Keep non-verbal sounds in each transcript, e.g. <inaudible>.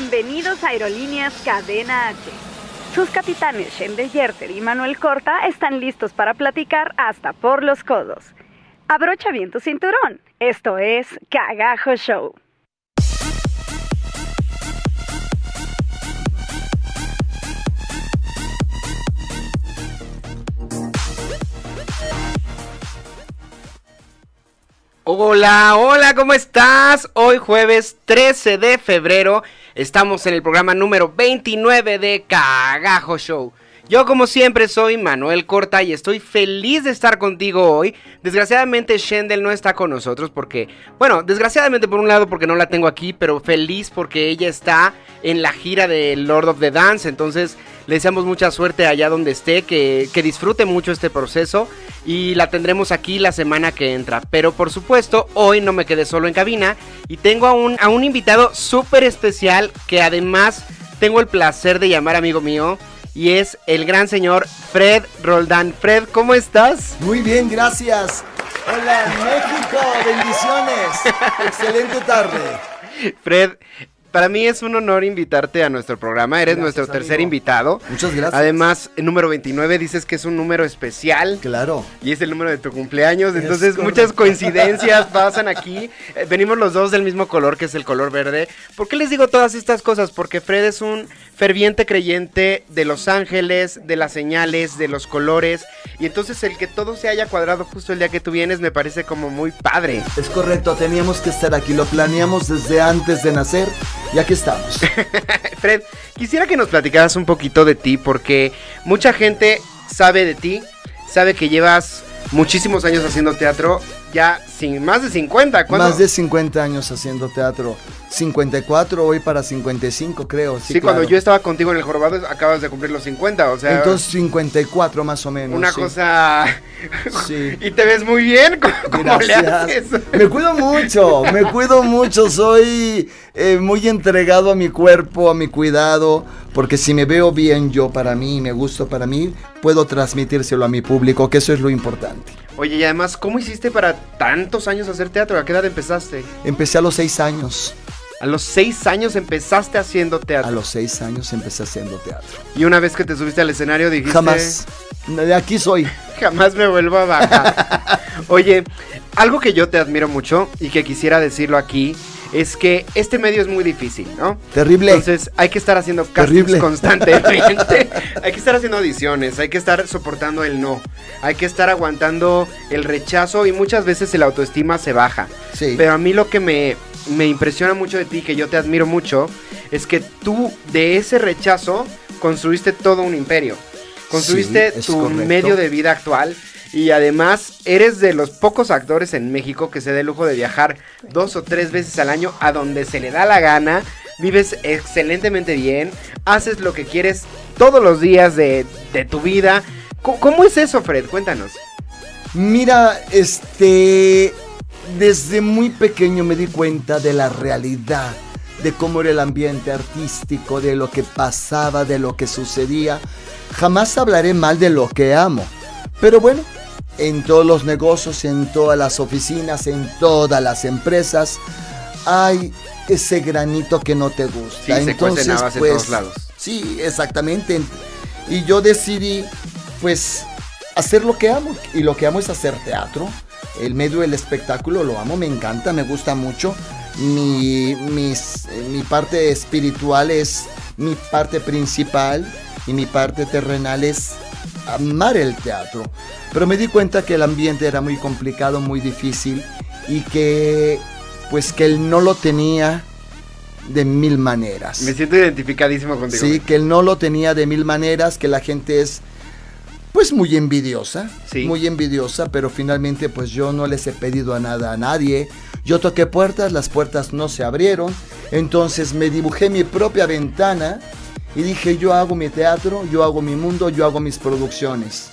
Bienvenidos a Aerolíneas Cadena H. Sus capitanes Shende Yerter y Manuel Corta están listos para platicar hasta por los codos. Abrocha bien tu cinturón. Esto es Cagajo Show. Hola, hola, ¿cómo estás? Hoy jueves 13 de febrero estamos en el programa número 29 de Cagajo Show. Yo como siempre soy Manuel Corta y estoy feliz de estar contigo hoy. Desgraciadamente Shendel no está con nosotros porque, bueno, desgraciadamente por un lado porque no la tengo aquí, pero feliz porque ella está en la gira de Lord of the Dance. Entonces le deseamos mucha suerte allá donde esté, que, que disfrute mucho este proceso y la tendremos aquí la semana que entra. Pero por supuesto, hoy no me quedé solo en cabina y tengo a un, a un invitado súper especial que además tengo el placer de llamar amigo mío y es el gran señor Fred Roldán. Fred, ¿cómo estás? Muy bien, gracias. Hola México, bendiciones. <laughs> Excelente tarde. Fred, para mí es un honor invitarte a nuestro programa. Eres Gracias, nuestro tercer amigo. invitado. Muchas gracias. Además, el número 29 dices que es un número especial. Claro. Y es el número de tu cumpleaños, Es entonces correcto. muchas coincidencias pasan aquí. Eh, venimos los dos del mismo color, que es el color verde. ¿Por qué les digo todas estas cosas? Porque Fred es un ferviente creyente de los ángeles, de las señales, de los colores. Y entonces el que todo se haya cuadrado justo el día que tú vienes me parece como muy padre. Es correcto, teníamos que estar aquí, lo planeamos desde antes de nacer y aquí estamos. <laughs> Fred, quisiera que nos platicaras un poquito de ti, porque mucha gente sabe de ti, sabe que llevas muchísimos años haciendo teatro, ya sin más de 50. ¿cuándo? Más de 50 años haciendo teatro. 54, hoy para 55 creo. Sí, Sí, cuando yo estaba contigo en el jorobado acabas de cumplir los 50, o sea, Entonces 54 más o menos. una sí. cosa... <laughs> Sí. y te ves muy bien, ¿cómo, cómo le haces? Gracias. <laughs> Me cuido mucho, me cuido mucho, soy eh, muy entregado a mi cuerpo, a mi cuidado, porque si me veo bien yo para mí me gusto para mí, puedo transmitírselo a mi público, que eso es lo importante. Oye, y además, ¿cómo hiciste para tantos años hacer teatro? ¿A qué edad empezaste? Empecé a los seis años, A los 6 años empezaste haciendo teatro. a los seis años empecé haciendo teatro. Y una vez que te subiste al escenario dijiste... Jamás, de aquí soy. Jamás me vuelvo a bajar. <laughs> Oye, algo que yo te admiro mucho y que quisiera decirlo aquí es que este medio es muy difícil, ¿no? Terrible. Entonces hay que estar haciendo castings Terrible. constantemente. <laughs> hay que estar haciendo audiciones, hay que estar soportando el no, hay que estar aguantando el rechazo y muchas veces el autoestima se baja. Sí. Pero a mí lo que me, me impresiona mucho de ti, que yo te admiro mucho, es que tú de ese rechazo construiste todo un imperio. Construiste Sí, tu correcto. medio de vida actual y además eres de los pocos actores en México que se da el lujo de viajar dos o tres veces al año a donde se le da la gana. Vives excelentemente bien, haces lo que quieres todos los días de, de tu vida. ¿Cómo, cómo es eso, Fred? Cuéntanos. Mira, este, desde muy pequeño me di cuenta de la realidad, de cómo era el ambiente artístico, de lo que pasaba, de lo que sucedía. Jamás hablaré mal de lo que amo, pero bueno, en todos los negocios, en todas las oficinas, en todas las empresas, hay ese granito que no te gusta. Sí, se habas en todos lados. Sí, exactamente. Y yo decidí, pues, hacer lo que amo. Y lo que amo es hacer teatro. El medio del espectáculo lo amo, me encanta, me gusta mucho. Mi, mis- eh, mi parte espiritual es mi parte principal y mi parte terrenal es amar el teatro. Pero me di cuenta que el ambiente era muy complicado, muy difícil y que pues que él no lo tenía de mil maneras. Me siento identificadísimo contigo. Sí, que él no lo tenía de mil maneras, que la gente es, pues muy envidiosa, Sí. muy envidiosa, pero finalmente pues yo no les he pedido a nada a nadie. Yo toqué puertas, las puertas no se abrieron, entonces me dibujé mi propia ventana y dije yo hago mi teatro, yo hago mi mundo, yo hago mis producciones.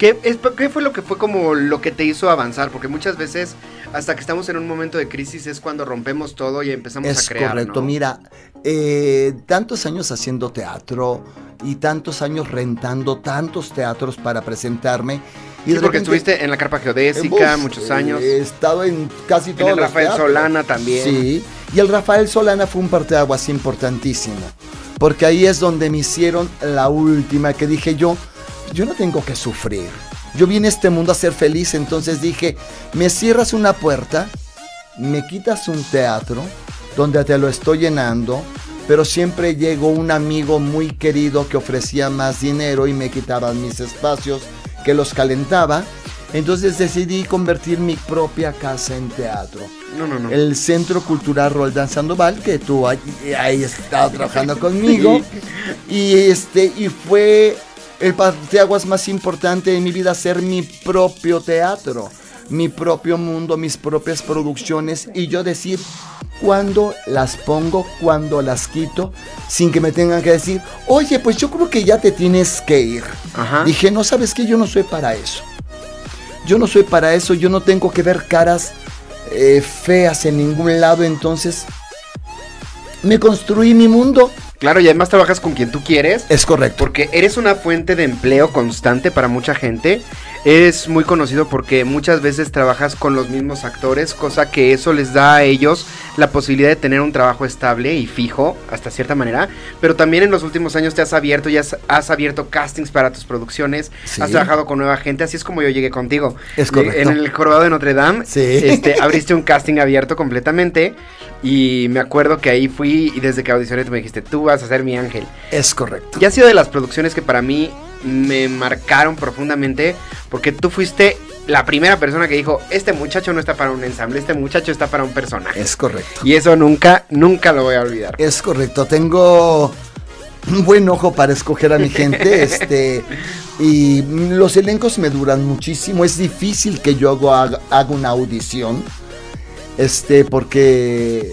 ¿Qué, es- ¿Qué fue lo que fue como lo que te hizo avanzar? Porque muchas veces, hasta que estamos en un momento de crisis, es cuando rompemos todo y empezamos Es a crear. correcto, ¿no? mira, eh, tantos años haciendo teatro y tantos años rentando tantos teatros para presentarme. Y Sí, porque repente- estuviste en la carpa geodésica Uf, muchos eh, años. He estado en casi En todos el los Rafael teatros. Solana también. Sí, y el Rafael Solana fue un parteaguas importantísimo, porque ahí es donde me hicieron la última que dije yo, yo no tengo que sufrir. Yo vine a este mundo a ser feliz, entonces dije, me cierras una puerta, me quitas un teatro donde te lo estoy llenando, pero siempre llegó un amigo muy querido que ofrecía más dinero y me quitaba mis espacios, que los calentaba. Entonces decidí convertir mi propia casa en teatro No, no, no. el Centro Cultural Roldán Sandoval, que tú ahí, ahí trabajando conmigo. <laughs> Y este, y fue el parteaguas más importante de mi vida, ser mi propio teatro, mi propio mundo, mis propias producciones, y yo decir cuándo las pongo, cuándo las quito, sin que me tengan que decir, oye, pues yo creo que ya te tienes que ir. Ajá. Dije, no sabes que yo no soy para eso. Yo no soy para eso, yo no tengo que ver caras eh, feas en ningún lado, entonces me construí mi mundo. Claro, y además trabajas con quien tú quieres. Es correcto. Porque eres una fuente de empleo constante para mucha gente. Eres muy conocido porque muchas veces trabajas con los mismos actores, cosa que eso les da a ellos la posibilidad de tener un trabajo estable y fijo, hasta cierta manera. Pero también en los últimos años te has abierto y has, has abierto castings para tus producciones, Sí. has trabajado con nueva gente, así es como yo llegué contigo. Es correcto. En el Jorobado de Notre Dame, Sí. este, abriste un casting abierto completamente y me acuerdo que ahí fui y desde que audicioné tú me dijiste, tú vas a ser mi ángel. Es correcto. Y ha sido de las producciones que para mí me marcaron profundamente porque tú fuiste la primera persona que dijo, este muchacho no está para un ensamble, este muchacho está para un personaje. Es correcto. Y eso nunca, nunca lo voy a olvidar. Es correcto. Tengo un buen ojo para escoger a mi gente. <laughs> este. Y los elencos me duran muchísimo. Es difícil que yo haga, haga una audición. Este, porque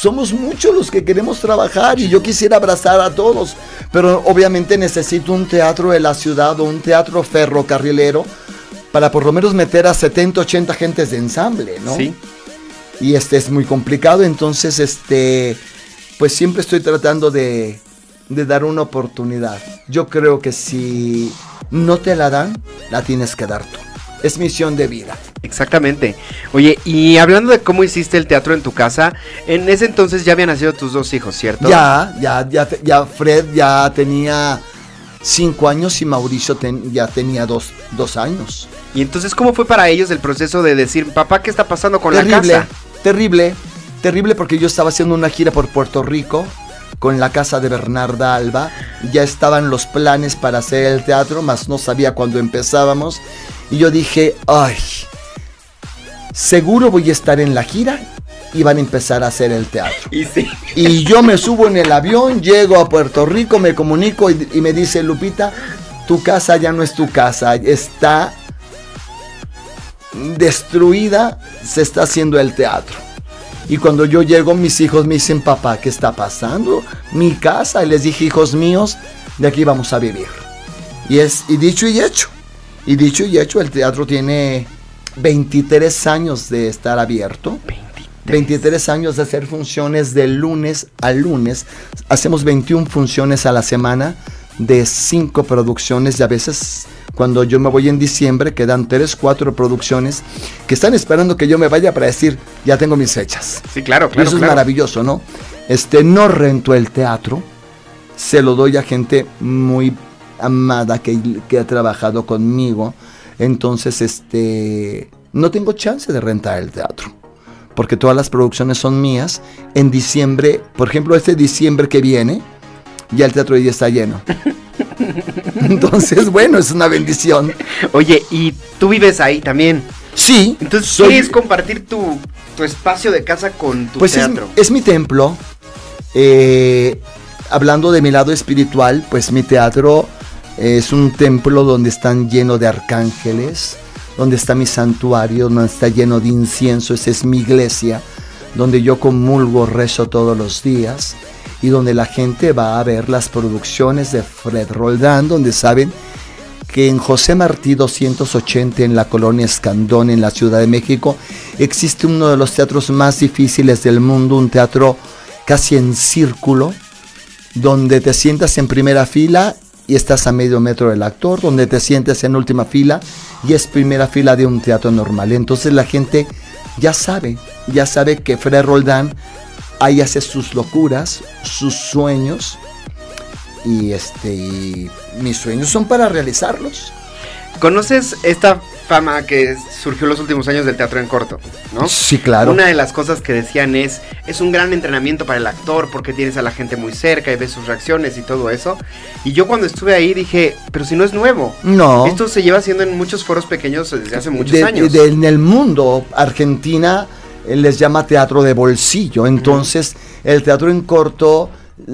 somos muchos los que queremos trabajar y yo quisiera abrazar a todos. Pero obviamente necesito un teatro de la ciudad o un teatro ferrocarrilero para por lo menos meter a 70, 80 gentes de ensamble, ¿no? Sí. y este es muy complicado, entonces este pues siempre estoy tratando de, de dar una oportunidad. Yo creo que si no te la dan, la tienes que dar tú. Es misión de vida. Exactamente. Oye, y hablando de cómo hiciste el teatro en tu casa, en ese entonces ya habían nacido tus dos hijos, ¿cierto? Ya, ya, ya, ya Fred ya tenía cinco años y Mauricio ten- ya tenía dos, dos años. Y entonces, ¿cómo fue para ellos el proceso de decir, papá, ¿qué está pasando con la casa? terrible, terrible porque yo estaba haciendo una gira por Puerto Rico con la casa de Bernarda Alba. Ya estaban los planes para hacer el teatro, mas no sabía cuándo empezábamos. Y yo dije, ay, seguro voy a estar en la gira y van a empezar a hacer el teatro. Y sí. Y yo me subo en el avión, llego a Puerto Rico, me comunico y, y me dice Lupita, tu casa ya no es tu casa, está destruida, se está haciendo el teatro. Y cuando yo llego, mis hijos me dicen, papá, ¿qué está pasando? Mi casa. Y les dije, hijos míos, de aquí vamos a vivir. Y es, y dicho y hecho. Y dicho y hecho, el teatro tiene 23 años de estar abierto. 23 años de hacer funciones de lunes a lunes. Hacemos 21 funciones a la semana de 5 producciones y a veces cuando yo me voy en diciembre quedan 3, 4 producciones que están esperando que yo me vaya para decir, ya tengo mis fechas. Sí, claro, Y claro. eso es maravilloso, ¿no? Este, no rento el teatro, se lo doy a gente muy amada que, que ha trabajado conmigo. Entonces, este, no tengo chance de rentar el teatro. Porque todas las producciones son mías. En diciembre, por ejemplo, este diciembre que viene, ya el teatro ya está lleno. <laughs> Entonces, bueno, es una bendición. Oye, y tú vives ahí también. Sí, Entonces, soy- ¿quieres compartir tu, tu espacio de casa con tu pues es, teatro? es mi templo. Eh, hablando de mi lado espiritual, pues mi teatro Es un templo donde están lleno de arcángeles, donde está mi santuario, donde está lleno de incienso, esa es mi iglesia, donde yo comulgo, rezo todos los días y donde la gente va a ver las producciones de Fred Roldán, donde saben que en José Martí 280 en la colonia Escandón en la Ciudad de México existe uno de los teatros más difíciles del mundo, un teatro casi en círculo, donde te sientas en primera fila y estás a medio metro del actor, donde te sientes en última fila y es primera fila de un teatro normal. Entonces la gente ya sabe, ya sabe que Fred Roldán ahí hace sus locuras, sus sueños y este mis sueños son para realizarlos. ¿Conoces esta fama que surgió en los últimos años del teatro en corto, ¿no? Sí, claro. Una de las cosas que decían es, es un gran entrenamiento para el actor porque tienes a la gente muy cerca y ves sus reacciones y todo eso. Y yo cuando estuve ahí dije, pero si no es nuevo. No. Esto se lleva haciendo en muchos foros pequeños desde hace muchos De- años. de- en el mundo, Argentina eh, les llama teatro de bolsillo. Entonces, el teatro en corto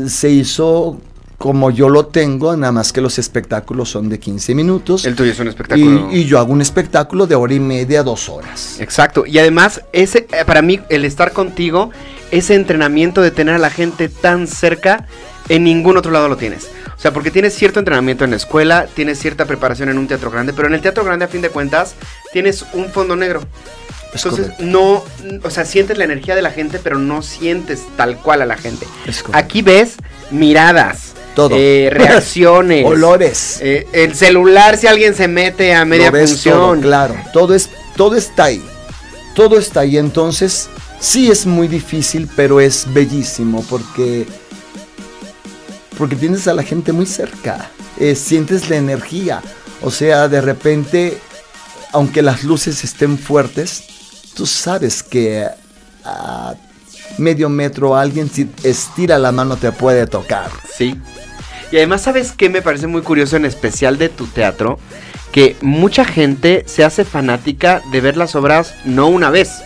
se hizo como yo lo tengo, nada más que los espectáculos son de 15 minutos. el tuyo es un espectáculo. y, y yo hago un espectáculo de hora y media, dos horas. Exacto. Y además, ese, eh, para mí, el estar contigo, ese entrenamiento de tener a la gente tan cerca, en ningún otro lado lo tienes. O sea, porque tienes cierto entrenamiento en la escuela, tienes cierta preparación en un teatro grande, pero en el teatro grande, a fin de cuentas, tienes un fondo negro. Es Entonces, correcto. no, o sea, sientes la energía de la gente, pero no sientes tal cual a la gente. Aquí ves miradas, Todo. eh, <laughs> reacciones, Olores. eh, el celular si alguien se mete a media función. todo, claro, todo es todo está ahí. Todo está ahí, entonces sí es muy difícil, pero es bellísimo porque porque tienes a la gente muy cerca. eh, sientes la energía, o sea, de repente aunque las luces estén fuertes, tú sabes que a medio metro alguien si estira la mano te puede tocar. Sí. Y además, ¿sabes qué me parece muy curioso en especial de tu teatro? Que mucha gente se hace fanática de ver las obras no una vez,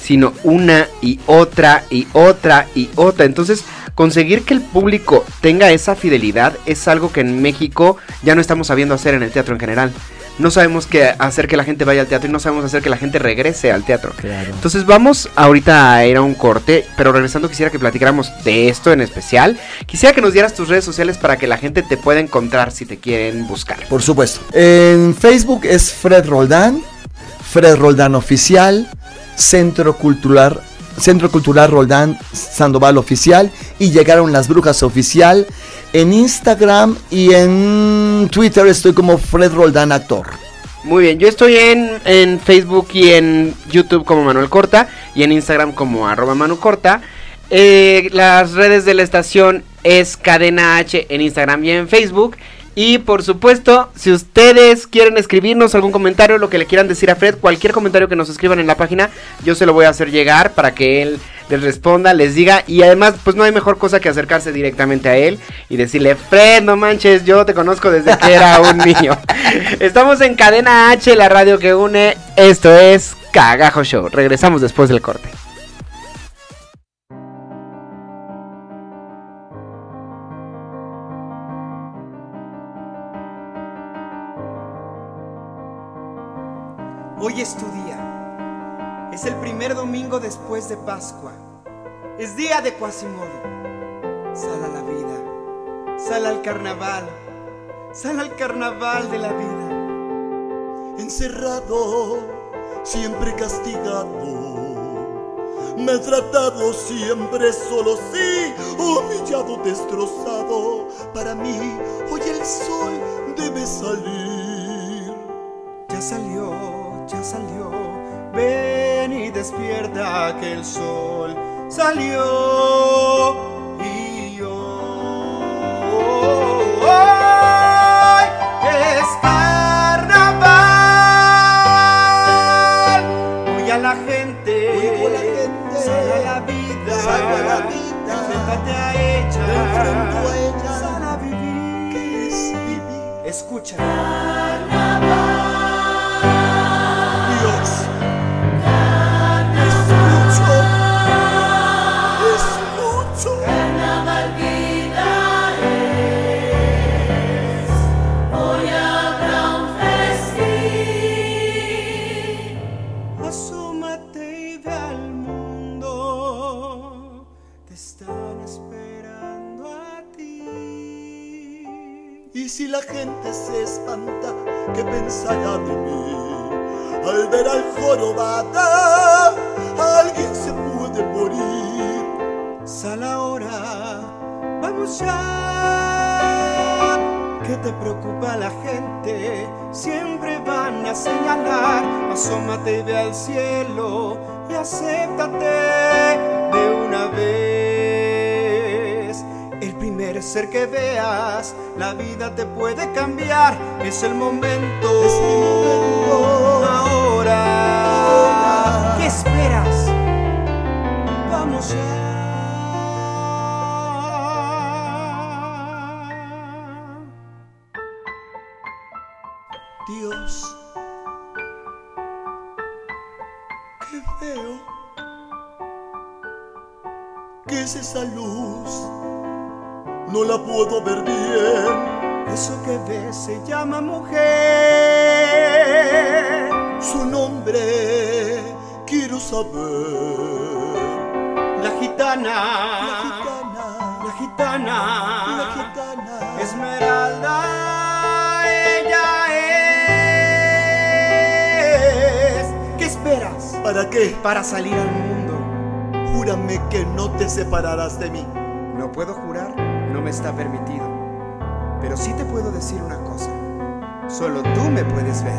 sino una y otra y otra y otra. Entonces, conseguir que el público tenga esa fidelidad es algo que en México ya no estamos sabiendo hacer en el teatro en general. No sabemos que hacer que la gente vaya al teatro y no sabemos hacer que la gente regrese al teatro. Claro. Entonces vamos ahorita a ir a un corte, pero regresando quisiera que platicáramos de esto en especial. Quisiera que nos dieras tus redes sociales para que la gente te pueda encontrar si te quieren buscar. Por supuesto. En Facebook es Fred Roldán, Fred Roldán Oficial, Centro Cultural, Centro Cultural Roldán Sandoval Oficial y Llegaron las Brujas Oficial. En Instagram y en Twitter estoy como Fred Roldán Actor. Muy bien, yo estoy en, en Facebook y en YouTube como Manuel Corta y en Instagram como arroba Manu Corta. Eh, las redes de la estación es Cadena H en Instagram y en Facebook. Y por supuesto, si ustedes quieren escribirnos algún comentario, lo que le quieran decir a Fred, cualquier comentario que nos escriban en la página, yo se lo voy a hacer llegar para que él les responda, les diga. Y además, pues no hay mejor cosa que acercarse directamente a él y decirle, Fred, no manches, yo te conozco desde que era un <laughs> niño. Estamos en Cadena H, la radio que une. Esto es Cagajo Show. Regresamos después del corte. Hoy es tu día. Es el primer domingo después de Pascua. Es día de Quasimodo. Sal a la vida. Sal al carnaval. Sal al carnaval de la vida. encerrado, siempre castigado. Me he tratado siempre solo, sí, humillado, destrozado. Para mí, hoy el sol debe salir. Ya salió. Ven y despierta que el sol salió. Y hoy es carnaval. Hoy a la gente, Hoy la gente, la vida, sal a la vida, enfréntate a ella, me enfrento a ella. sal a vivir. ¿Qué es vivir? Escucha. Al ver al jorobada, alguien se puede morir. Sal ahora, vamos ya. ¿Qué te preocupa la gente? Siempre van a señalar. Asómate y ve al cielo y acéptate Ser que veas, la vida te puede cambiar. Es el momento. Es mi momento. Ahora. ¿Qué esperas? Vamos ya. Dios, qué veo. ¿Qué es esa luz? No la puedo ver bien. Eso que ves se llama mujer. Su nombre quiero saber. La gitana. La gitana. La gitana. La gitana. Esmeralda. Ella es. ¿Qué esperas? ¿Para qué? Para salir al mundo. Júrame que no te separarás de mí. No puedo jurar, no me está permitido. Pero sí te puedo decir una cosa. Solo tú me puedes ver.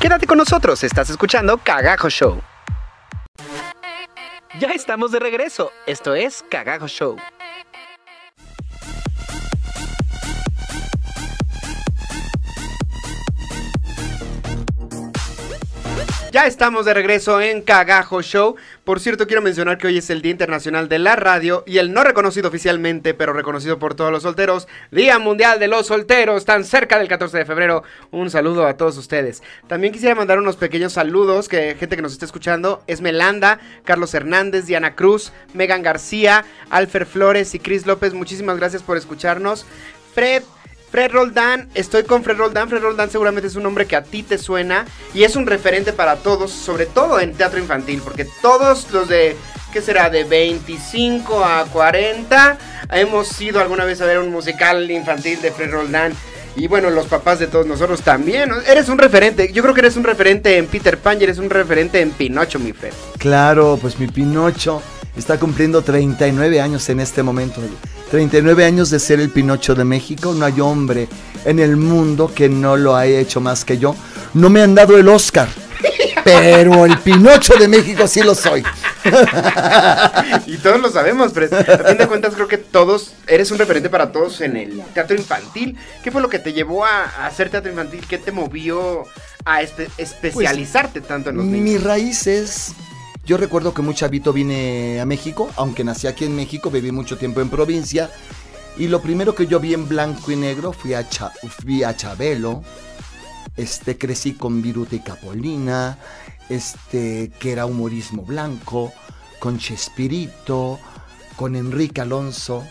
Quédate con nosotros, estás escuchando Cagajo Show. Ya estamos de regreso. Esto es Cagajo Show. Ya estamos de regreso en Cagajo Show. Por cierto, quiero mencionar que hoy es el Día Internacional de la Radio y el no reconocido oficialmente, pero reconocido por todos los solteros, Día Mundial de los Solteros, tan cerca del 14 de febrero. Un saludo a todos ustedes. También quisiera mandar unos pequeños saludos, que gente que nos está escuchando, es Melanda, Carlos Hernández, Diana Cruz, Megan García, Alfer Flores y Cris López. Muchísimas gracias por escucharnos. Fred, Fred Roldán, estoy con Fred Roldán. Fred Roldán seguramente es un nombre que a ti te suena y es un referente para todos, sobre todo en teatro infantil, porque todos los de, ¿qué será? De 25 a 40 hemos ido alguna vez a ver un musical infantil de Fred Roldán. Y bueno, los papás de todos nosotros también. Eres un referente. Yo creo que eres un referente en Peter Pan y eres un referente en Pinocho, mi Fred. Claro, pues mi Pinocho está cumpliendo 39 años en este momento. 39 años de ser el Pinocho de México. No hay hombre en el mundo que no lo haya hecho más que yo. No me han dado el Oscar. Pero el Pinocho de México sí lo soy. <laughs> y todos lo sabemos, pero a fin de cuentas creo que todos, eres un referente para todos en el teatro infantil. ¿Qué fue lo que te llevó a, a hacer teatro infantil? ¿Qué te movió a espe- especializarte tanto en los niños? Mi raíz es. Yo recuerdo que muy chavito vine a México, aunque nací aquí en México, viví mucho tiempo en provincia. Y lo primero que yo vi en blanco y negro fui a, fui a Chabelo. Este, crecí con Viruta y Capolina, este, que era humorismo blanco, con Chespirito, con Enrique Alonso,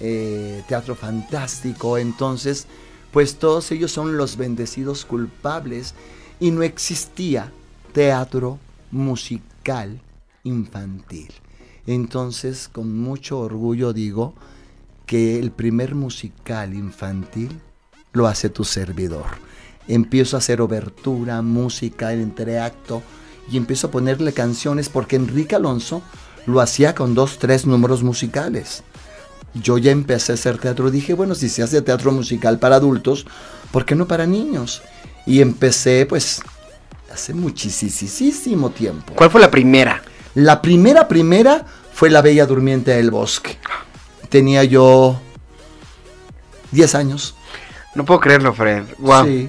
eh, Teatro Fantástico. Entonces, pues todos ellos son los bendecidos culpables y no existía teatro musical infantil. Entonces, con mucho orgullo digo que el primer musical infantil lo hace tu servidor. Empiezo a hacer obertura, música, entreacto y empiezo a ponerle canciones porque Enrique Alonso lo hacía con dos, tres números musicales. Yo ya empecé a hacer teatro, dije, bueno, si se hace teatro musical para adultos, ¿por qué no para niños? Y empecé pues hace muchísimo tiempo. ¿Cuál fue la primera? La primera, primera fue La Bella Durmiente del Bosque. Tenía yo 10 años. No puedo creerlo, Fred. Wow. Sí.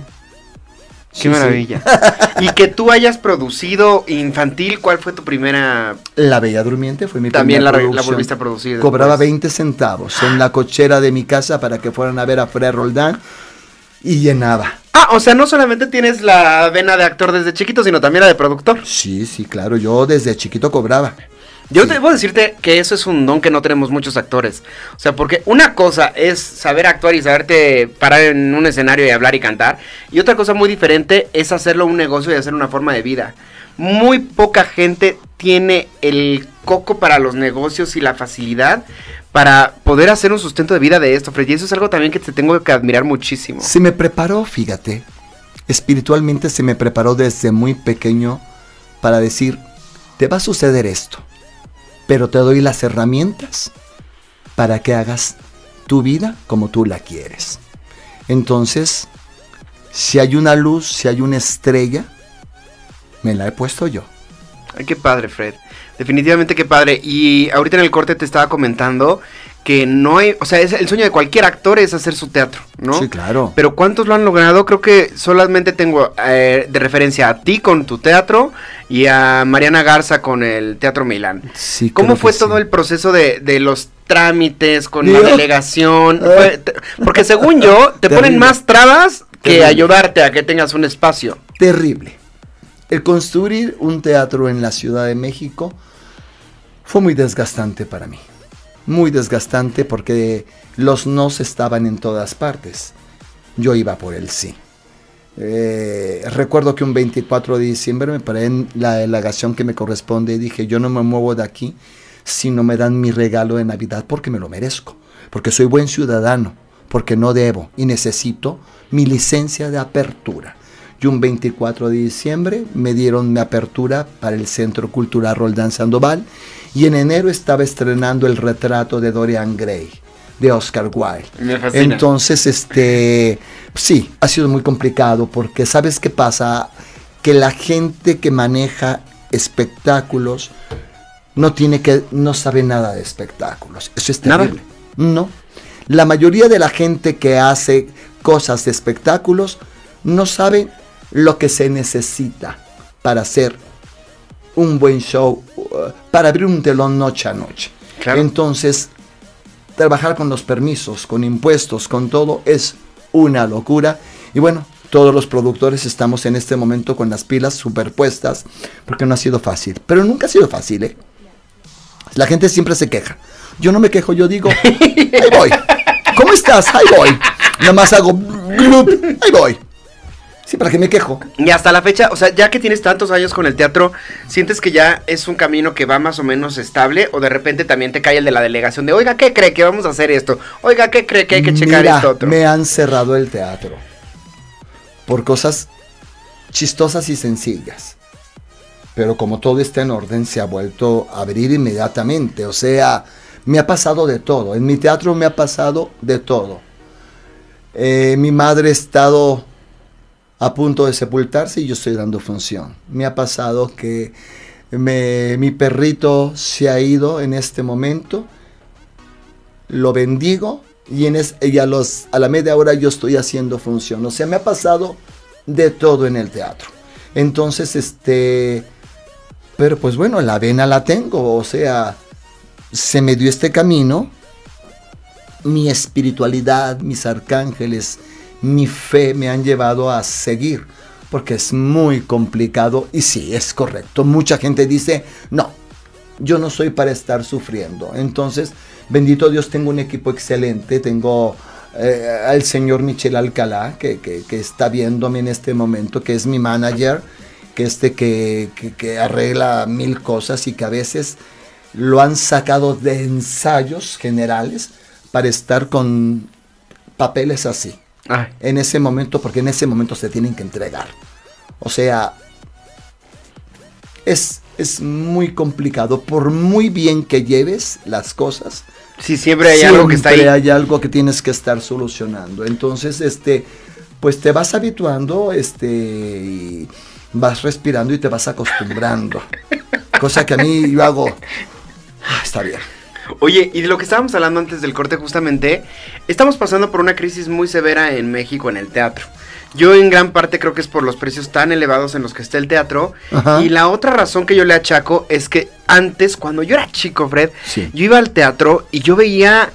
Qué Sí, maravilla. <laughs> y que tú hayas producido infantil, ¿cuál fue tu primera? La Bella Durmiente fue mi También primera la, re- la producción. volviste a producir. Cobraba después. 20 centavos en la cochera de mi casa para que fueran a ver a Fred Roldán y llenaba. Ah, o sea, no solamente tienes la vena de actor desde chiquito, sino también la de productor. Sí, sí, claro, yo desde chiquito cobraba. Yo Sí. debo decirte que eso es un don que no tenemos muchos actores. O sea, porque una cosa es saber actuar y saberte parar en un escenario y hablar y cantar. Y otra cosa muy diferente es hacerlo un negocio y hacer una forma de vida. Muy poca gente tiene el coco para los negocios y la facilidad para poder hacer un sustento de vida de esto, Fred. Y eso es algo también que te tengo que admirar muchísimo. Se me preparó, fíjate, espiritualmente se me preparó desde muy pequeño para decir, te va a suceder esto, pero te doy las herramientas para que hagas tu vida como tú la quieres. Entonces, si hay una luz, si hay una estrella, me la he puesto yo. Ay, qué padre, Fred. Definitivamente qué padre. Y ahorita en el corte te estaba comentando que no hay, o sea, es el sueño de cualquier actor es hacer su teatro, ¿no? Sí, claro. Pero ¿cuántos lo han logrado? Creo que solamente tengo eh, de referencia a ti con tu teatro y a Mariana Garza con el Teatro Milán. Sí, ¿Cómo fue todo sí. el proceso de, de los trámites con Dios. la delegación? Fue- te- porque según yo, te <laughs> ponen más trabas que Terrible. ayudarte a que tengas un espacio. terrible. El construir un teatro en la Ciudad de México fue muy desgastante para mí. Muy desgastante porque los nos estaban en todas partes. Yo iba por el sí. Eh, recuerdo que un 24 de diciembre me paré en la delegación que me corresponde y dije, yo no me muevo de aquí si no me dan mi regalo de Navidad porque me lo merezco, porque soy buen ciudadano, porque no debo y necesito mi licencia de apertura. Y un 24 de diciembre me dieron mi apertura para el Centro Cultural Roldán Sandoval y en enero estaba estrenando el retrato de Dorian Gray de Oscar Wilde. Me fascina. Entonces, este, sí, ha sido muy complicado porque sabes qué pasa, que la gente que maneja espectáculos no tiene que, no sabe nada de espectáculos. Eso es Nada. terrible. No. La mayoría de la gente que hace cosas de espectáculos no sabe lo que se necesita para hacer un buen show, uh, para abrir un telón noche a noche. Claro. Entonces, trabajar con los permisos, con impuestos, con todo, es una locura. Y bueno, todos los productores estamos en este momento con las pilas superpuestas, porque no ha sido fácil. Pero nunca ha sido fácil, ¿eh? La gente siempre se queja. Yo no me quejo, yo digo, <laughs> ahí voy. ¿Cómo estás? Ahí voy. Nada más hago, ahí voy. Sí, para que me quejo. Y hasta la fecha, o sea, ya que tienes tantos años con el teatro, ¿sientes que ya es un camino que va más o menos estable? ¿O de repente también te cae el de la delegación de, oiga, ¿qué cree que vamos a hacer esto? Oiga, ¿qué cree que hay que checar Mira, esto otro? Me han cerrado el teatro por cosas chistosas y sencillas. Pero como todo está en orden, se ha vuelto a abrir inmediatamente. O sea, me ha pasado de todo. En mi teatro me ha pasado de todo. Eh, mi madre ha estado a punto de sepultarse y yo estoy dando función. Me ha pasado que me- mi perrito se ha ido en este momento lo bendigo y, en es- y a, los, a la media hora yo estoy haciendo función. O sea, me ha pasado de todo en el teatro. Entonces, este, pero pues bueno, la vena la tengo, o sea, se me dio este camino, mi espiritualidad, mis arcángeles, mi fe me han llevado a seguir, porque es muy complicado y sí, es correcto. Mucha gente dice, no, yo no soy para estar sufriendo. Entonces, bendito Dios, tengo un equipo excelente, tengo eh, al señor Michel Alcalá, que, que- está viéndome en este momento, que es mi manager, que este que- que arregla mil cosas y que a veces lo han sacado de ensayos generales para estar con papeles así Ay, en ese momento, porque en ese momento se tienen que entregar. O sea, es, es muy complicado. Por muy bien que lleves las cosas, sí, siempre hay algo que está ahí. siempre hay algo que tienes que estar solucionando. Entonces, este, pues te vas habituando, este, y vas respirando y te vas acostumbrando. <laughs> Cosa que a mí yo hago. "Ah, está bien. Oye, y de lo que estábamos hablando antes del corte justamente, estamos pasando por una crisis muy severa en México en el teatro. Yo en gran parte creo que es por los precios tan elevados en los que está el teatro. Ajá. Y la otra razón que yo le achaco es que antes, cuando yo era chico, Fred, Sí. yo iba al teatro y yo veía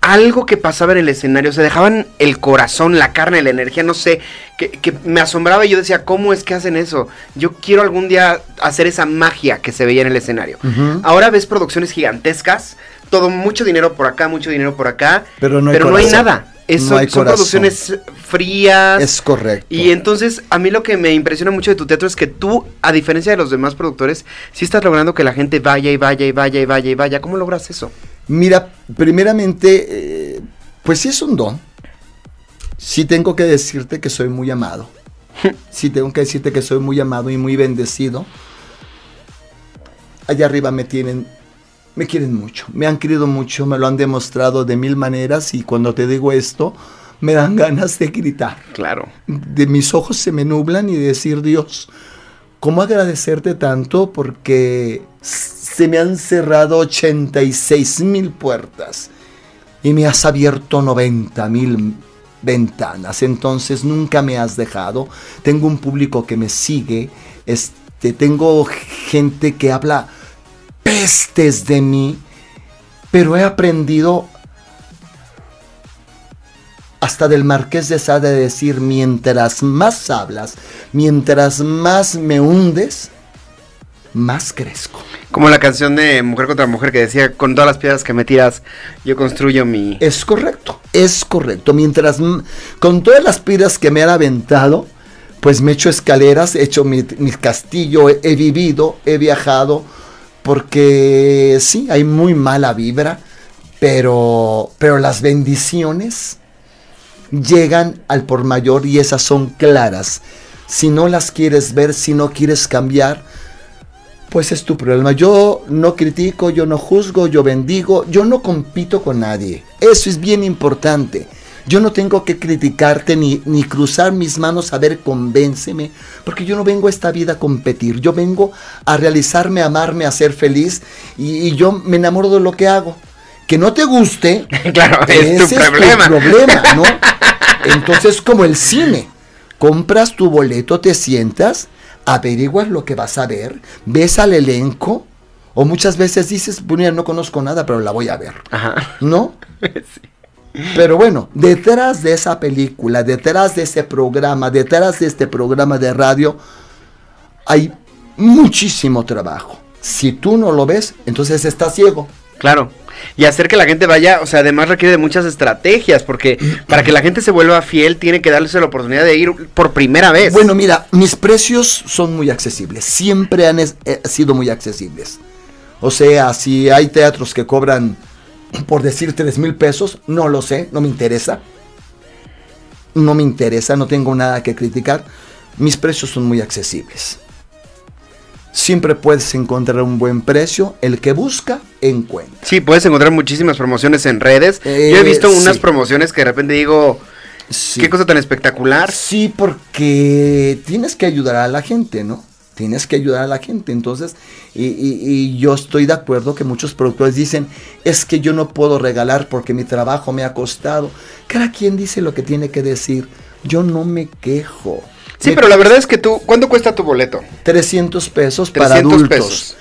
algo que pasaba en el escenario. Se dejaban el corazón, la carne, la energía, no sé, que, que me asombraba y yo decía, ¿cómo es que hacen eso? Yo quiero algún día hacer esa magia que se veía en el escenario. Ahora ves producciones gigantescas, todo mucho dinero por acá, mucho dinero por acá, Pero no hay nada. eso, no hay son corazón. producciones frías. Es correcto. Y entonces, a mí lo que me impresiona mucho de tu teatro es que tú, a diferencia de los demás productores, sí estás logrando que la gente vaya y vaya y vaya y vaya y vaya. ¿Cómo logras eso? Mira, primeramente, eh, pues sí es un don. Sí tengo que decirte que soy muy amado. <laughs> Sí tengo que decirte que soy muy amado y muy bendecido. Allá arriba me tienen, me quieren mucho, me han querido mucho, me lo han demostrado de mil maneras y cuando te digo esto, me dan <laughs> ganas de gritar. Claro. De mis ojos se me nublan y decir, Dios, ¿cómo agradecerte tanto? Porque se me han cerrado 86 mil puertas y me has abierto 90 mil ventanas. Entonces nunca me has dejado. Tengo un público que me sigue. Este, tengo gente que habla pestes de mí. Pero he aprendido hasta del Marqués de Sade de decir, mientras más hablas, mientras más me hundes, más crezco. Como la canción de Mujer contra Mujer que decía, con todas las piedras que me tiras, yo construyo mi... Es correcto, es correcto. Mientras, con todas las piedras que me han aventado, pues me he hecho escaleras, he hecho mi, mi castillo, he, he vivido, he viajado, porque sí, hay muy mala vibra, pero, pero las bendiciones llegan al por mayor y esas son claras. Si no las quieres ver, si no quieres cambiar, pues es tu problema. Yo no critico, yo no juzgo, yo bendigo, yo no compito con nadie. Eso es bien importante. Yo no tengo que criticarte ni, ni cruzar mis manos a ver, convénceme, porque yo no vengo a esta vida a competir. Yo vengo a realizarme, a amarme, a ser feliz y, y yo me enamoro de lo que hago. Que no te guste, <laughs> Claro, es tu ese problema. problema, ¿no? <laughs> Entonces, como el cine, compras tu boleto, te sientas, averiguas lo que vas a ver, ves al elenco, o muchas veces dices, bueno, ya no conozco nada, pero la voy a ver, Ajá. ¿no? <laughs> Pero bueno, detrás de esa película, detrás de ese programa, detrás de este programa de radio, hay muchísimo trabajo. Si tú no lo ves, entonces estás ciego. Claro. Y hacer que la gente vaya, o sea, además requiere de muchas estrategias, porque <clears throat> para que la gente se vuelva fiel, tiene que darles la oportunidad de ir por primera vez. Bueno, mira, mis precios son muy accesibles. Siempre han es- eh, sido muy accesibles. O sea, si hay teatros que cobran, por decir, 3 mil pesos, no lo sé, no me interesa. No me interesa, no tengo nada que criticar. Mis precios son muy accesibles. Siempre puedes encontrar un buen precio. El que busca, encuentra. Sí, puedes encontrar muchísimas promociones en redes. Eh, Yo he visto unas sí. promociones que de repente digo, Sí. qué cosa tan espectacular. Sí, porque tienes que ayudar a la gente, ¿no? Tienes que ayudar a la gente. Entonces, y, y- y yo estoy de acuerdo que muchos productores dicen, es que yo no puedo regalar porque mi trabajo me ha costado. Cada quien dice lo que tiene que decir. Yo no me quejo. Sí, Me pero la verdad es que tú, ¿cuánto cuesta tu boleto? 300 pesos para 300 adultos. pesos.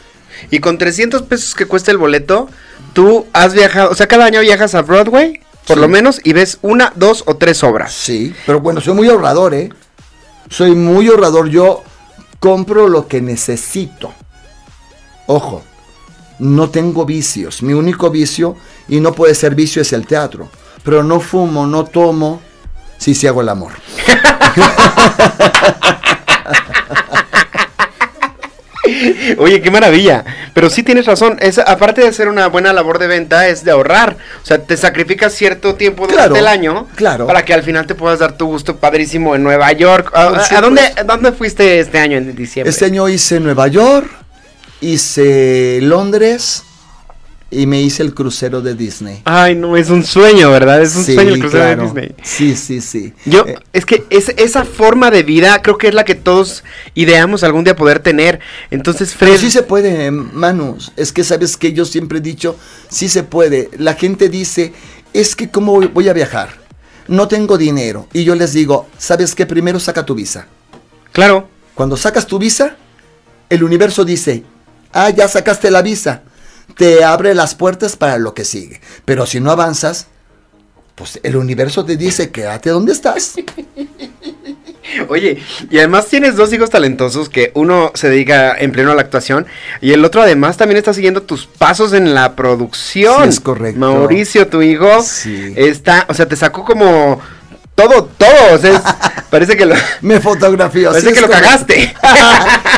Y con 300 pesos que cuesta el boleto, tú has viajado, o sea, cada año viajas a Broadway, por Sí. lo menos, y ves una, dos o tres obras. Sí, pero bueno, soy muy ahorrador, ¿eh? Soy muy ahorrador. Yo compro lo que necesito. Ojo, no tengo vicios. Mi único vicio, y no puede ser vicio, es el teatro. Pero no fumo, no tomo. Sí, sí hago el amor. <laughs> <laughs> Oye, qué maravilla. Pero sí tienes razón. Es, aparte de hacer una buena labor de venta, es de ahorrar. O sea, te sacrificas cierto tiempo durante Claro, el año. claro. Para que al final te puedas dar tu gusto padrísimo en Nueva York. ¿A, Por a- a dónde, a dónde fuiste este año en diciembre? Este año hice Nueva York, hice Londres y me hice el crucero de Disney. Ay, no, es un sueño, ¿verdad? Es un Sí, sueño el crucero claro. de Disney. Sí, sí, sí. Yo, Eh, es que es, esa forma de vida creo que es la que todos ideamos algún día poder tener. Entonces, Fred, Pero sí se puede, Manus. Es que sabes que yo siempre he dicho, sí se puede. La gente dice, es que cómo voy- voy a viajar. No tengo dinero. Y yo les digo, ¿sabes qué? Primero saca tu visa. claro, Cuando sacas tu visa, el universo dice, ah, ya sacaste la visa. Te abre las puertas para lo que sigue. Pero si no avanzas, pues el universo te dice, quédate donde estás. <laughs> Oye, y además tienes dos hijos talentosos que uno se dedica en pleno a la actuación y el otro además también está siguiendo tus pasos en la producción. Sí, es correcto. Mauricio, tu hijo, Sí. está, o sea, te sacó como todo, todo, o sea, es- <laughs> parece que lo, Me fotografió. <laughs> parece sí, que lo correcto. cagaste.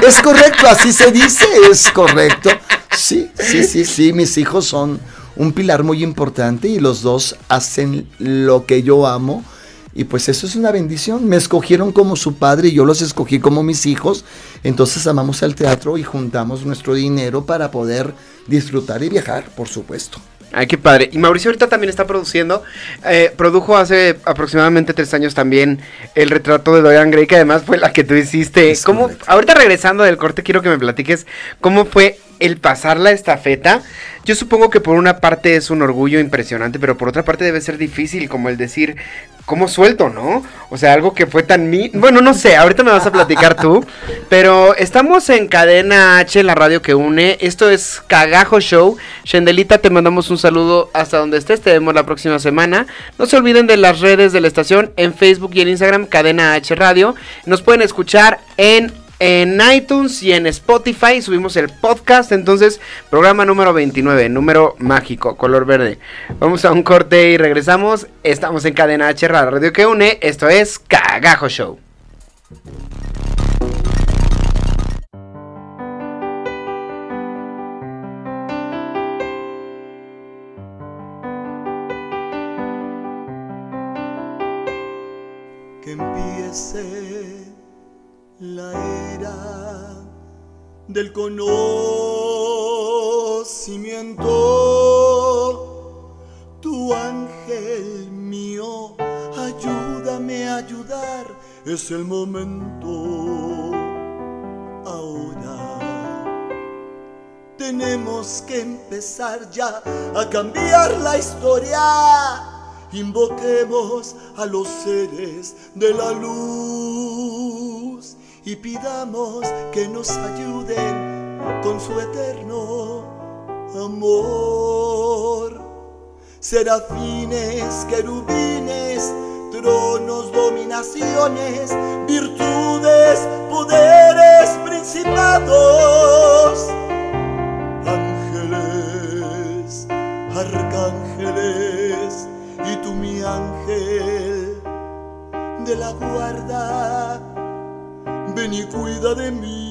es correcto, así se dice, es correcto. Sí, sí, sí, sí, mis hijos son un pilar muy importante y los dos hacen lo que yo amo. Y pues eso es una bendición. Me escogieron como su padre y yo los escogí como mis hijos. Entonces amamos el teatro y juntamos nuestro dinero para poder disfrutar y viajar, por supuesto. Ay, qué padre. Y Mauricio ahorita también está produciendo. eh, produjo hace aproximadamente tres años también el retrato de Dorian Gray, que además fue la que tú hiciste. Es ¿Cómo, correcto. ahorita regresando del corte, quiero que me platiques cómo fue el pasar la estafeta. Yo supongo que por una parte es un orgullo impresionante, pero por otra parte debe ser difícil, como el decir, ¿cómo suelto, no? O sea, algo que fue tan mi... Bueno, no sé, ahorita me vas a platicar tú, pero estamos en Cadena H, la radio que une. Esto es Cagajo Show. Shendelita, te mandamos un saludo hasta donde estés. Te vemos la próxima semana. No se olviden de las redes de la estación en Facebook y en Instagram, Cadena H Radio. Nos pueden escuchar en en iTunes y en Spotify subimos el podcast, entonces programa número 29, número mágico, color verde. Vamos a un corte y regresamos. Estamos en Cadena H, la radio que une. Esto es Cagajo Show. Del conocimiento. Tu ángel mío, ayúdame a ayudar, es el momento. Ahora tenemos que empezar ya a cambiar la historia. Invoquemos a los seres de la luz y pidamos que nos ayuden con su eterno amor. Serafines, querubines, tronos, dominaciones, virtudes, poderes, principados ángeles, arcángeles, y tú mi ángel de la guarda, ven y cuida de mí.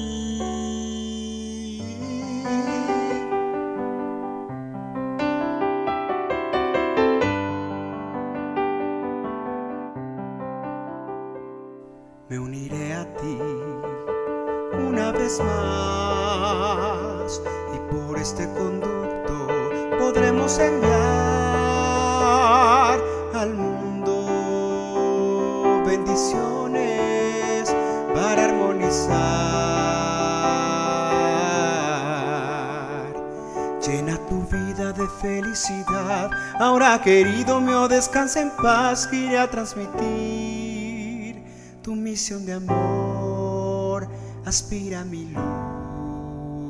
Querido mío, descansa en paz. A transmitir tu misión de amor. Aspira mi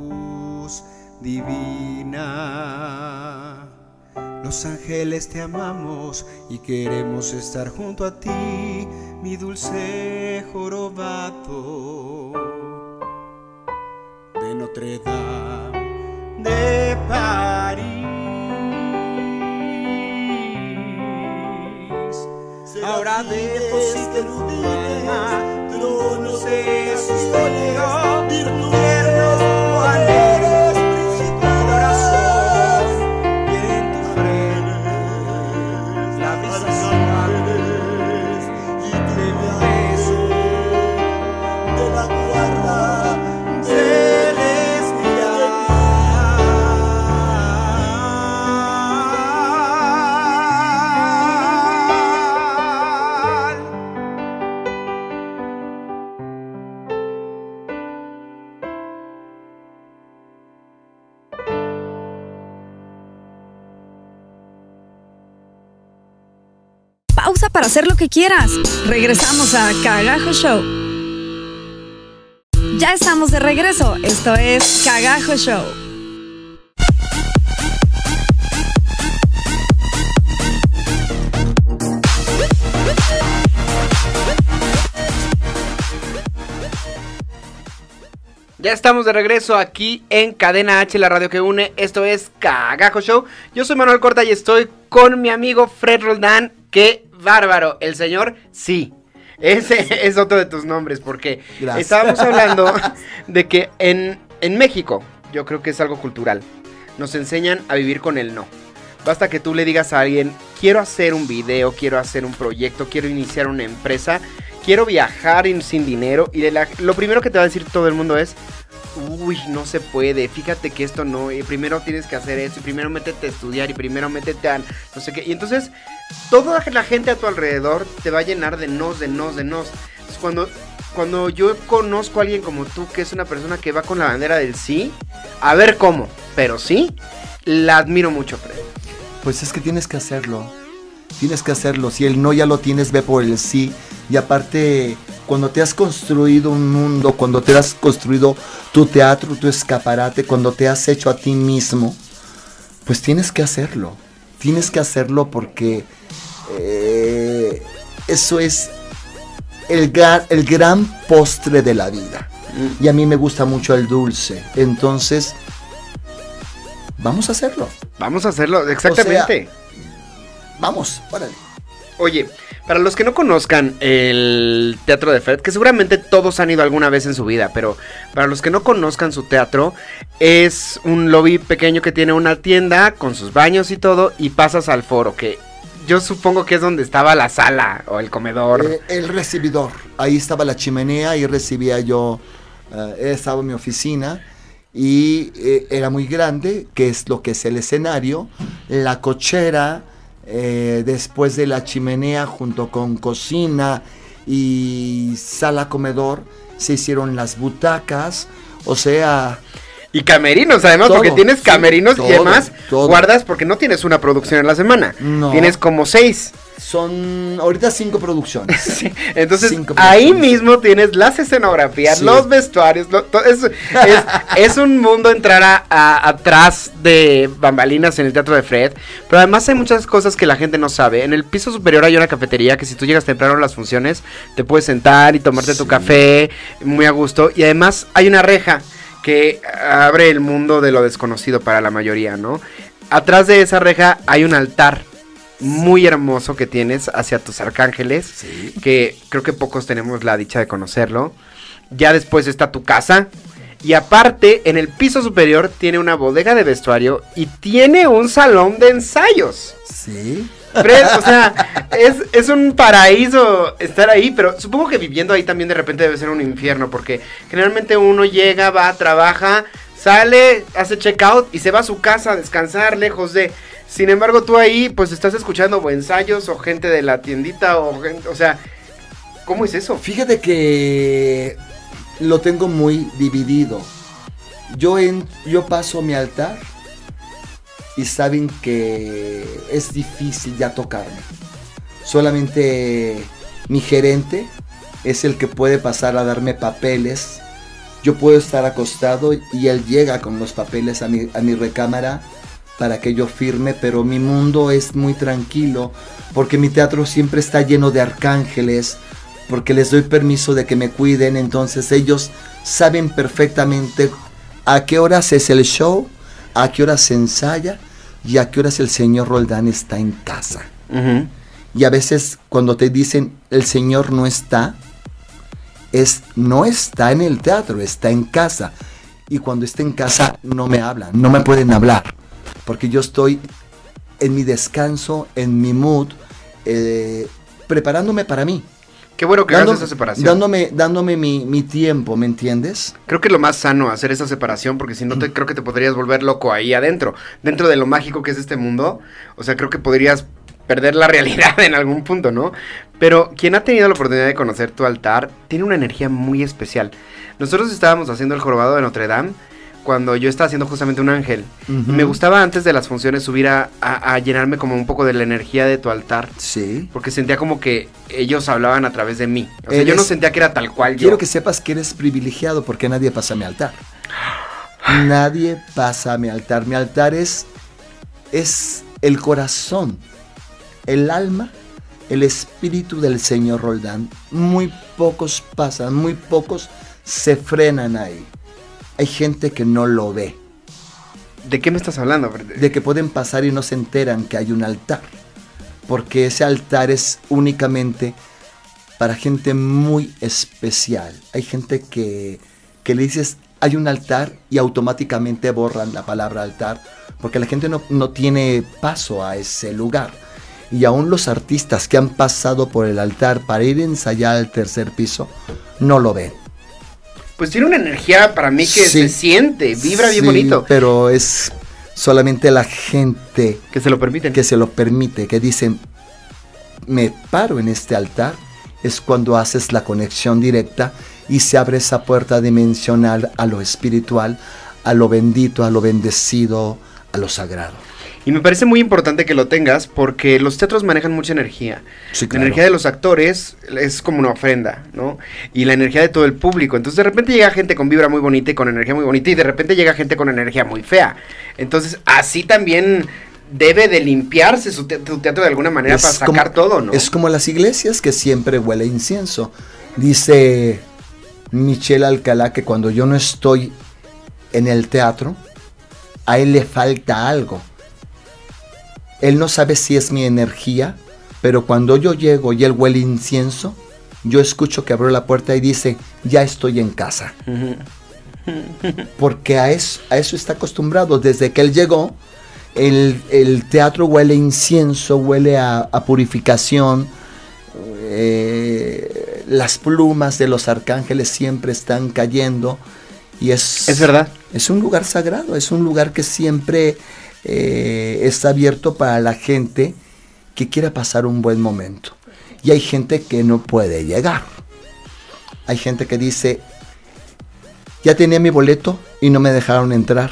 luz divina. Los ángeles te amamos y queremos estar junto a ti, mi dulce jorobado de Notre de París. Deposita tronos de sueño, virtudes, hacer lo que quieras. Regresamos a Cagajo Show. Ya estamos de regreso. Esto es Cagajo Show. Ya estamos de regreso aquí en Cadena H, la radio que une. Esto es Cagajo Show. Yo soy Manuel Corta y estoy con mi amigo Fred Roldán. Qué bárbaro, el señor sí. Ese <laughs> es otro de tus nombres, porque Gracias. estábamos hablando <laughs> de que en, en México, yo creo que es algo cultural, nos enseñan a vivir con el no. Basta que tú le digas a alguien, quiero hacer un video, quiero hacer un proyecto, quiero iniciar una empresa, quiero viajar in- sin dinero, y de la- lo primero que te va a decir todo el mundo es, uy, no se puede, fíjate que esto no, y primero tienes que hacer esto, y primero métete a estudiar, y primero métete a no sé qué, y entonces toda la gente a tu alrededor te va a llenar de nos, de nos, de nos. Cuando, cuando yo conozco a alguien como tú, que es una persona que va con la bandera del sí, a ver cómo, pero sí, la admiro mucho, Fred. Pues es que tienes que hacerlo. Tienes que hacerlo. Si el no ya lo tienes, ve por el sí. Y aparte, cuando te has construido un mundo, cuando te has construido tu teatro, tu escaparate, cuando te has hecho a ti mismo, pues tienes que hacerlo. Tienes que hacerlo porque eh, eso es el, ga- el gran postre de la vida. Y a mí me gusta mucho el dulce. Entonces, vamos a hacerlo. Vamos a hacerlo, exactamente. Vamos, órale. Oye, para los que no conozcan el teatro de Fred, que seguramente todos han ido alguna vez en su vida, pero para los que no conozcan su teatro, es un lobby pequeño que tiene una tienda con sus baños y todo, y pasas al foro, que yo supongo que es donde estaba la sala o el comedor. Eh, el recibidor. Ahí estaba la chimenea y recibía yo, eh, estaba mi oficina y eh, era muy grande, que es lo que es el escenario, la cochera, después de la chimenea junto con cocina y sala comedor, se hicieron las butacas, o sea, Y camerinos, además, Todo, porque tienes sí, camerinos y además todo. guardas porque no tienes una producción en la semana. No. Tienes como seis. son ahorita cinco producciones. <laughs> Sí, Entonces, Cinco ahí producciones. mismo tienes las escenografías, Sí. los vestuarios. lo- to- es, es- <laughs> es un mundo entrar a- a- atrás de bambalinas en el teatro de Fred. Pero además hay muchas cosas que la gente no sabe. En el piso superior hay una cafetería que si tú llegas temprano a las funciones, te puedes sentar y tomarte tu café muy a gusto. Y además hay una reja que abre el mundo de lo desconocido para la mayoría, ¿no? Atrás de esa reja hay un altar muy hermoso que tienes hacia tus arcángeles, Sí. que creo que pocos tenemos la dicha de conocerlo. Ya después está tu casa. Y aparte, en el piso superior tiene una bodega de vestuario y tiene un salón de ensayos. Sí. Fred, o sea, es, es un paraíso estar ahí, pero supongo que viviendo ahí también de repente debe ser un infierno, porque generalmente uno llega, va, trabaja, sale, hace checkout y se va a su casa a descansar lejos de... Sin embargo, tú ahí pues estás escuchando o ensayos o gente de la tiendita o o sea, ¿cómo es eso? Fíjate que lo tengo muy dividido. Yo, en, yo paso mi altar y saben que es difícil ya tocarme. Solamente mi gerente es el que puede pasar a darme papeles. Yo puedo estar acostado y él llega con los papeles a mi, a mi recámara para que yo firme, pero mi mundo es muy tranquilo porque mi teatro siempre está lleno de arcángeles, porque les doy permiso de que me cuiden, entonces ellos saben perfectamente a qué horas es el show, a qué horas se ensaya y a qué horas el señor Roldán está en casa. Y a veces cuando te dicen el señor no está, es no está en el teatro, está en casa. Y cuando está en casa no me hablan, no me pueden hablar, porque yo estoy en mi descanso, en mi mood, eh, preparándome para mí. Qué bueno que Dando- hagas esa separación. Dándome, dándome mi, mi tiempo, ¿me entiendes? Creo que lo más sano hacer esa separación, porque si no te creo que te podrías volver loco ahí adentro, dentro de lo mágico que es este mundo. O sea, creo que podrías perder la <laughs> realidad en algún punto, ¿no? Pero quien ha tenido la oportunidad de conocer tu altar tiene una energía muy especial. Nosotros estábamos haciendo el jorobado de Notre Dame cuando yo estaba haciendo justamente un ángel. Me gustaba antes de las funciones subir a, a- a llenarme como un poco de la energía de tu altar. Sí. Porque sentía como que ellos hablaban a través de mí. O sea, yo no sentía que era tal cual yo. Quiero que sepas que eres privilegiado porque nadie pasa a mi altar. <sighs> Nadie pasa a mi altar. Mi altar es, es el corazón, el alma, el espíritu del Señor Roldán. Muy pocos pasan, muy pocos se frenan ahí. Hay gente que no lo ve. ¿De qué me estás hablando? De que pueden pasar y no se enteran que hay un altar. Porque ese altar es únicamente para gente muy especial. Hay gente que, que le dices, hay un altar y automáticamente borran la palabra altar porque la gente no, no, tiene paso a ese lugar. Y aún los artistas que han pasado por el altar para ir a ensayar al tercer piso, no lo ven. Pues tiene una energía para mí que se siente, vibra bien bonito. Pero es solamente la gente que se lo permite. Que se lo permite, que dicen, me paro en este altar, es cuando haces la conexión directa y se abre esa puerta dimensional a lo espiritual, a lo bendito, a lo bendecido, a lo sagrado. Y me parece muy importante que lo tengas porque los teatros manejan mucha energía. La energía de los actores es como una ofrenda, ¿no? Y la energía de todo el público. Entonces de repente llega gente con vibra muy bonita y con energía muy bonita y de repente llega gente con energía muy fea. Entonces así también debe de limpiarse su, teatro de alguna manera para sacar todo, ¿no? Es como las iglesias que siempre huele incienso. Dice Michelle Alcalá que cuando yo no estoy en el teatro, a él le falta algo. Él no sabe si es mi energía, pero cuando yo llego y él huele incienso, yo escucho que abrió la puerta y dice, ya estoy en casa. <laughs> Porque a eso, a eso está acostumbrado. Desde que él llegó, el, teatro huele incienso, huele a, purificación. Eh, las plumas de los arcángeles siempre están cayendo. Y es, es verdad. Es un lugar sagrado, es un lugar que siempre eh, está abierto para la gente que quiera pasar un buen momento. Y hay gente que no puede llegar. Hay gente que dice, ya tenía mi boleto y no me dejaron entrar.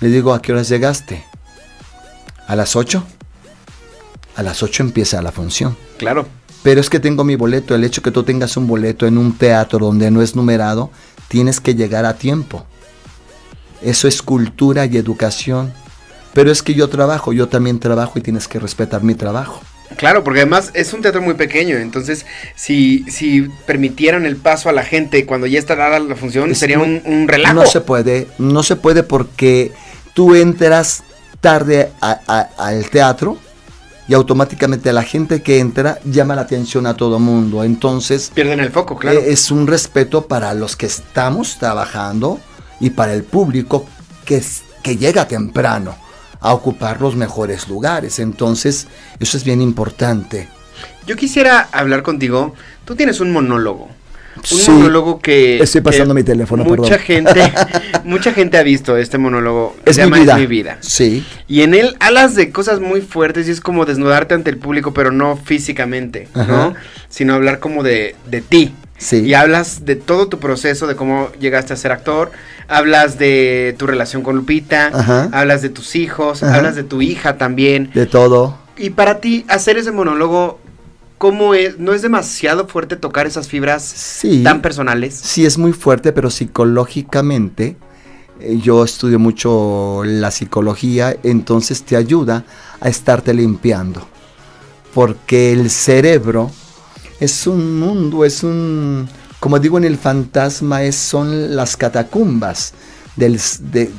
Le digo, ¿a qué horas llegaste? ¿A las 8? A las 8 empieza la función. Claro. Pero es que tengo mi boleto. El hecho que tú tengas un boleto en un teatro donde no es numerado, tienes que llegar a tiempo. Eso es cultura y educación. Pero es que yo trabajo, yo también trabajo y tienes que respetar mi trabajo. Claro, porque además es un teatro muy pequeño, entonces si, si permitieran el paso a la gente cuando ya está dada la función, sería un, un, relajo. No se puede, no se puede porque tú entras tarde al teatro y automáticamente la gente que entra llama la atención a todo mundo. Entonces... Pierden el foco, claro. Eh, es un respeto para los que estamos trabajando y para el público que, que llega temprano a ocupar los mejores lugares. Entonces, eso es bien importante. Yo quisiera hablar contigo. Tú tienes un monólogo. Un monólogo que. Estoy pasando mi teléfono, mucha gente <laughs> Mucha gente ha visto este monólogo. Es, se mi, vida. es mi vida. Sí. Y en él hablas de cosas muy fuertes y es como desnudarte ante el público, pero no físicamente, ¿no? Sino hablar como de, de ti. Sí. Y hablas de todo tu proceso, de cómo llegaste a ser actor, hablas de tu relación con Lupita, hablas de tus hijos, hablas de tu hija también. De todo. Y para ti, hacer ese monólogo, ¿cómo es? ¿No es demasiado fuerte tocar esas fibras tan personales? Sí, es muy fuerte, pero psicológicamente, eh, yo estudio mucho la psicología, entonces te ayuda a estarte limpiando. Porque el cerebro es un mundo, es un, como digo en el fantasma, es, son las catacumbas del,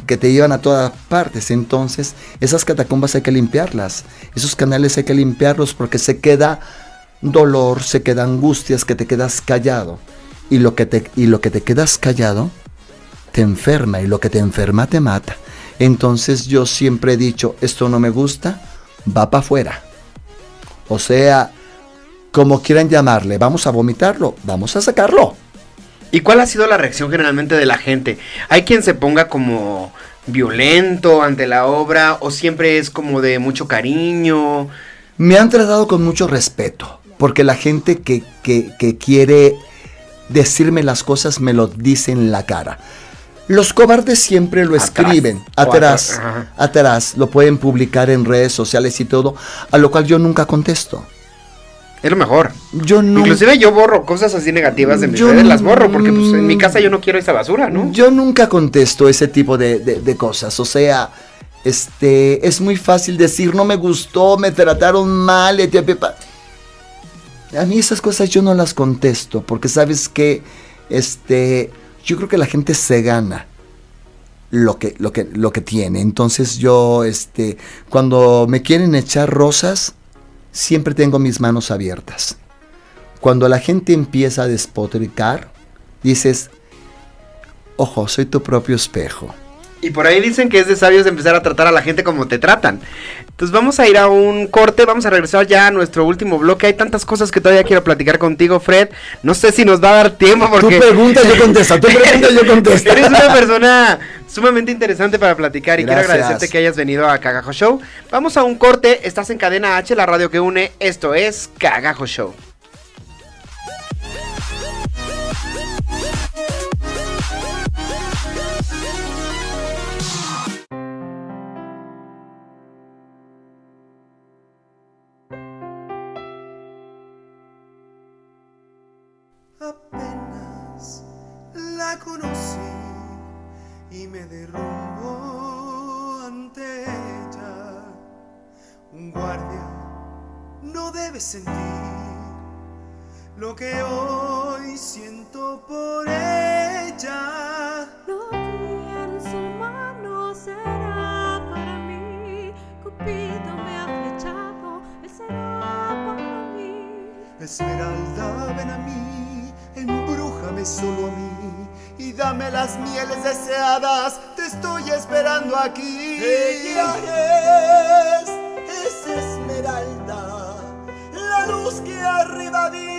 que te llevan a todas partes. Entonces, esas catacumbas hay que limpiarlas, esos canales hay que limpiarlos porque se queda dolor, se queda angustias, que te quedas callado. Y lo que te, y lo que te quedas callado te enferma y lo que te enferma te mata. Entonces yo siempre he dicho, esto no me gusta, va para afuera. O sea, como quieran llamarle, vamos a vomitarlo, vamos a sacarlo. ¿Y cuál ha sido la reacción generalmente de la gente? ¿Hay quien se ponga como violento ante la obra o siempre es como de mucho cariño? Me han tratado con mucho respeto, porque la gente que, que, quiere decirme las cosas me lo dice en la cara. Los cobardes siempre lo escriben atrás, atrás, lo pueden publicar en redes sociales y todo, a lo cual yo nunca contesto. Es lo mejor. Yo no. Inclusive yo borro cosas así negativas de mis redes, las borro, porque pues, en mi casa yo no quiero esa basura, ¿no? Yo nunca contesto ese tipo de, cosas. O sea, este, es muy fácil decir, no me gustó, me trataron mal, A mí esas cosas yo no las contesto, porque sabes que, este, yo creo que la gente se gana lo que, lo que, lo que tiene. Entonces yo, este, cuando me quieren echar rosas, siempre tengo mis manos abiertas. Cuando la gente empieza a despotricar, dices, ojo, soy tu propio espejo. Y por ahí dicen que es de sabios empezar a tratar a la gente como te tratan. Entonces vamos a ir a un corte, vamos a regresar ya a nuestro último bloque. Hay tantas cosas que todavía quiero platicar contigo, Fred. No sé si nos va a dar tiempo porque... Tú preguntas, yo contesto, tú preguntas, yo <laughs> contesto. Eres una persona sumamente interesante para platicar y quiero agradecerte que hayas venido a Cagajo Show. Vamos a un corte, estás en Cadena H, la radio que une. Esto es Cagajo Show. Lo que hoy siento por ella. Lo vi en su mano, será para mí. Cupido me ha flechado, él será para mí. Esmeralda, ven a mí, embrújame solo a mí y dame las mieles deseadas. Te estoy esperando aquí. Ella es, es esmeralda, la luz que arriba vi.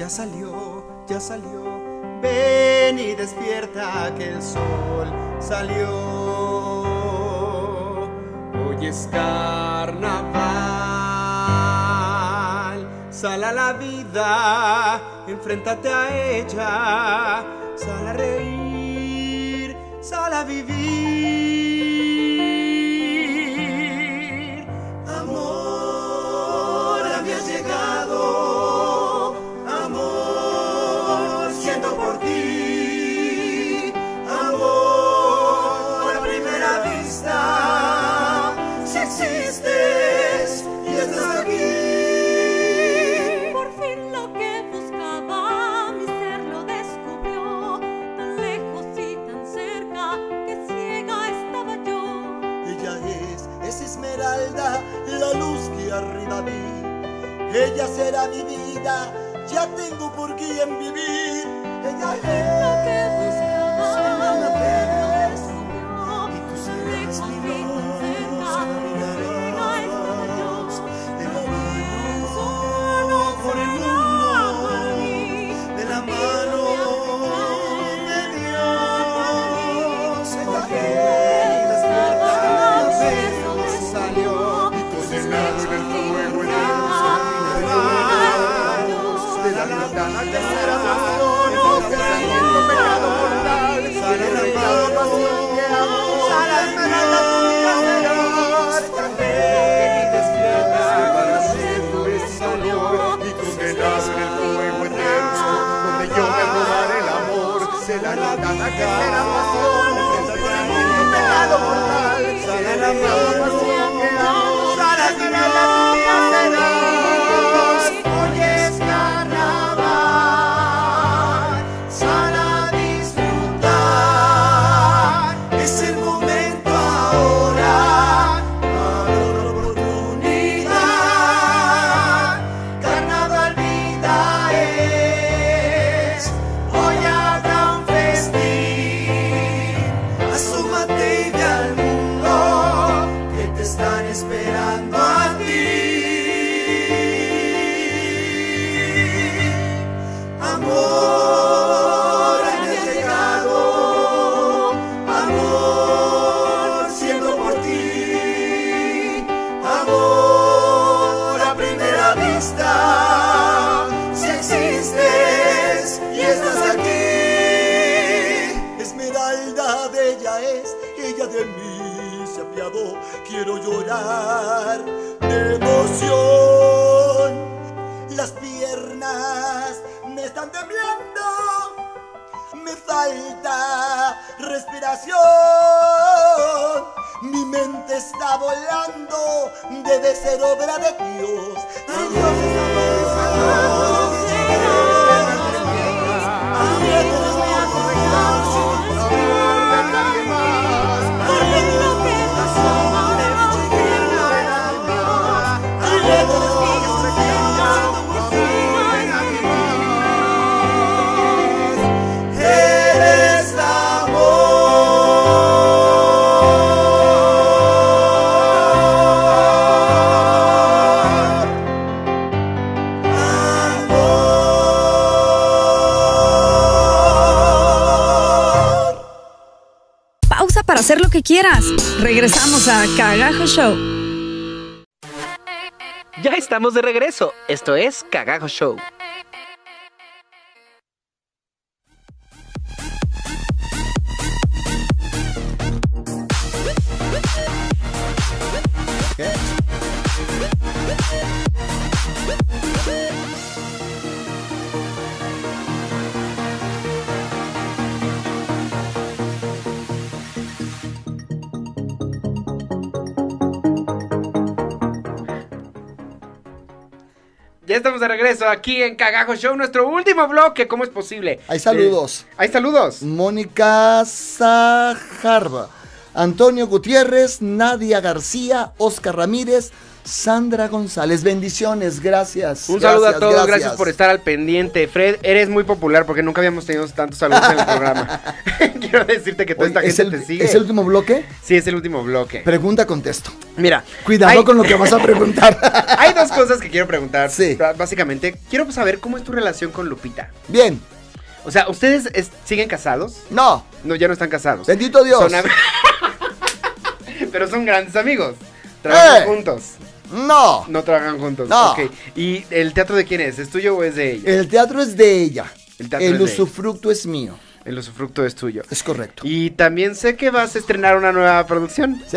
Ya salió, ya salió. Ven y despierta que el sol salió. Hoy es carnaval. Sal a la vida, enfréntate a ella. Sal a reír, sal a vivir. Ella será mi vida, ya tengo por quién vivir. Será pasión, pensamiento, pecado mortal, sale la pasión que amo, sale esmeralda tu volando, debe ser obra de Dios. Quieras. Regresamos a Cagajo Show. Ya estamos de regreso. Esto es Cagajo Show. Regreso aquí en Cagajo Show, nuestro último bloque. ¿Cómo es posible? Hay saludos. Eh, hay saludos. Mónica Sajarba, Antonio Gutiérrez, Nadia García, Oscar Ramírez, Sandra González. Bendiciones, gracias. Un saludo a todos, gracias. por estar al pendiente. Fred, eres muy popular porque nunca habíamos tenido tantos saludos en el programa. <laughs> <laughs> Quiero decirte que toda Oye, esta ¿es, gente el, te sigue. ¿Es el último bloque? Sí, es el último bloque. Pregunta, contesto. Mira, Cuidado hay- con lo que vas a preguntar. <laughs> Hay dos cosas que quiero preguntar. Sí. Básicamente, quiero saber cómo es tu relación con Lupita. Bien, O sea, ¿ustedes es- siguen casados? no, No, ya no están casados. bendito Dios. Son Pero son grandes amigos. Trabajan ¡Eh! juntos. No, No trabajan juntos. No. Ok. ¿Y el teatro de quién es? ¿Es tuyo o es de ella? el teatro es de ella. El teatro El es de ella. usufructo es mío. El usufructo es tuyo. Es correcto. Y también sé que vas a estrenar una nueva producción. Sí.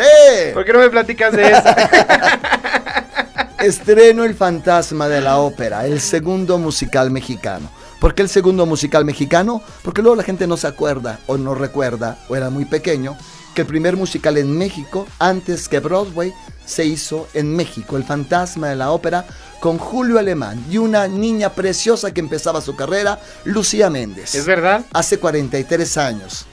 ¿Por qué no me platicas de eso? <laughs> Estreno El Fantasma de la Ópera, el segundo musical mexicano. ¿Por qué el segundo musical mexicano? Porque luego la gente no se acuerda o no recuerda, o era muy pequeño, que el primer musical en México, antes que Broadway, se hizo en México, El Fantasma de la Ópera, con Julio Alemán y una niña preciosa que empezaba su carrera, Lucía Méndez. ¿Es verdad? Hace 43 años.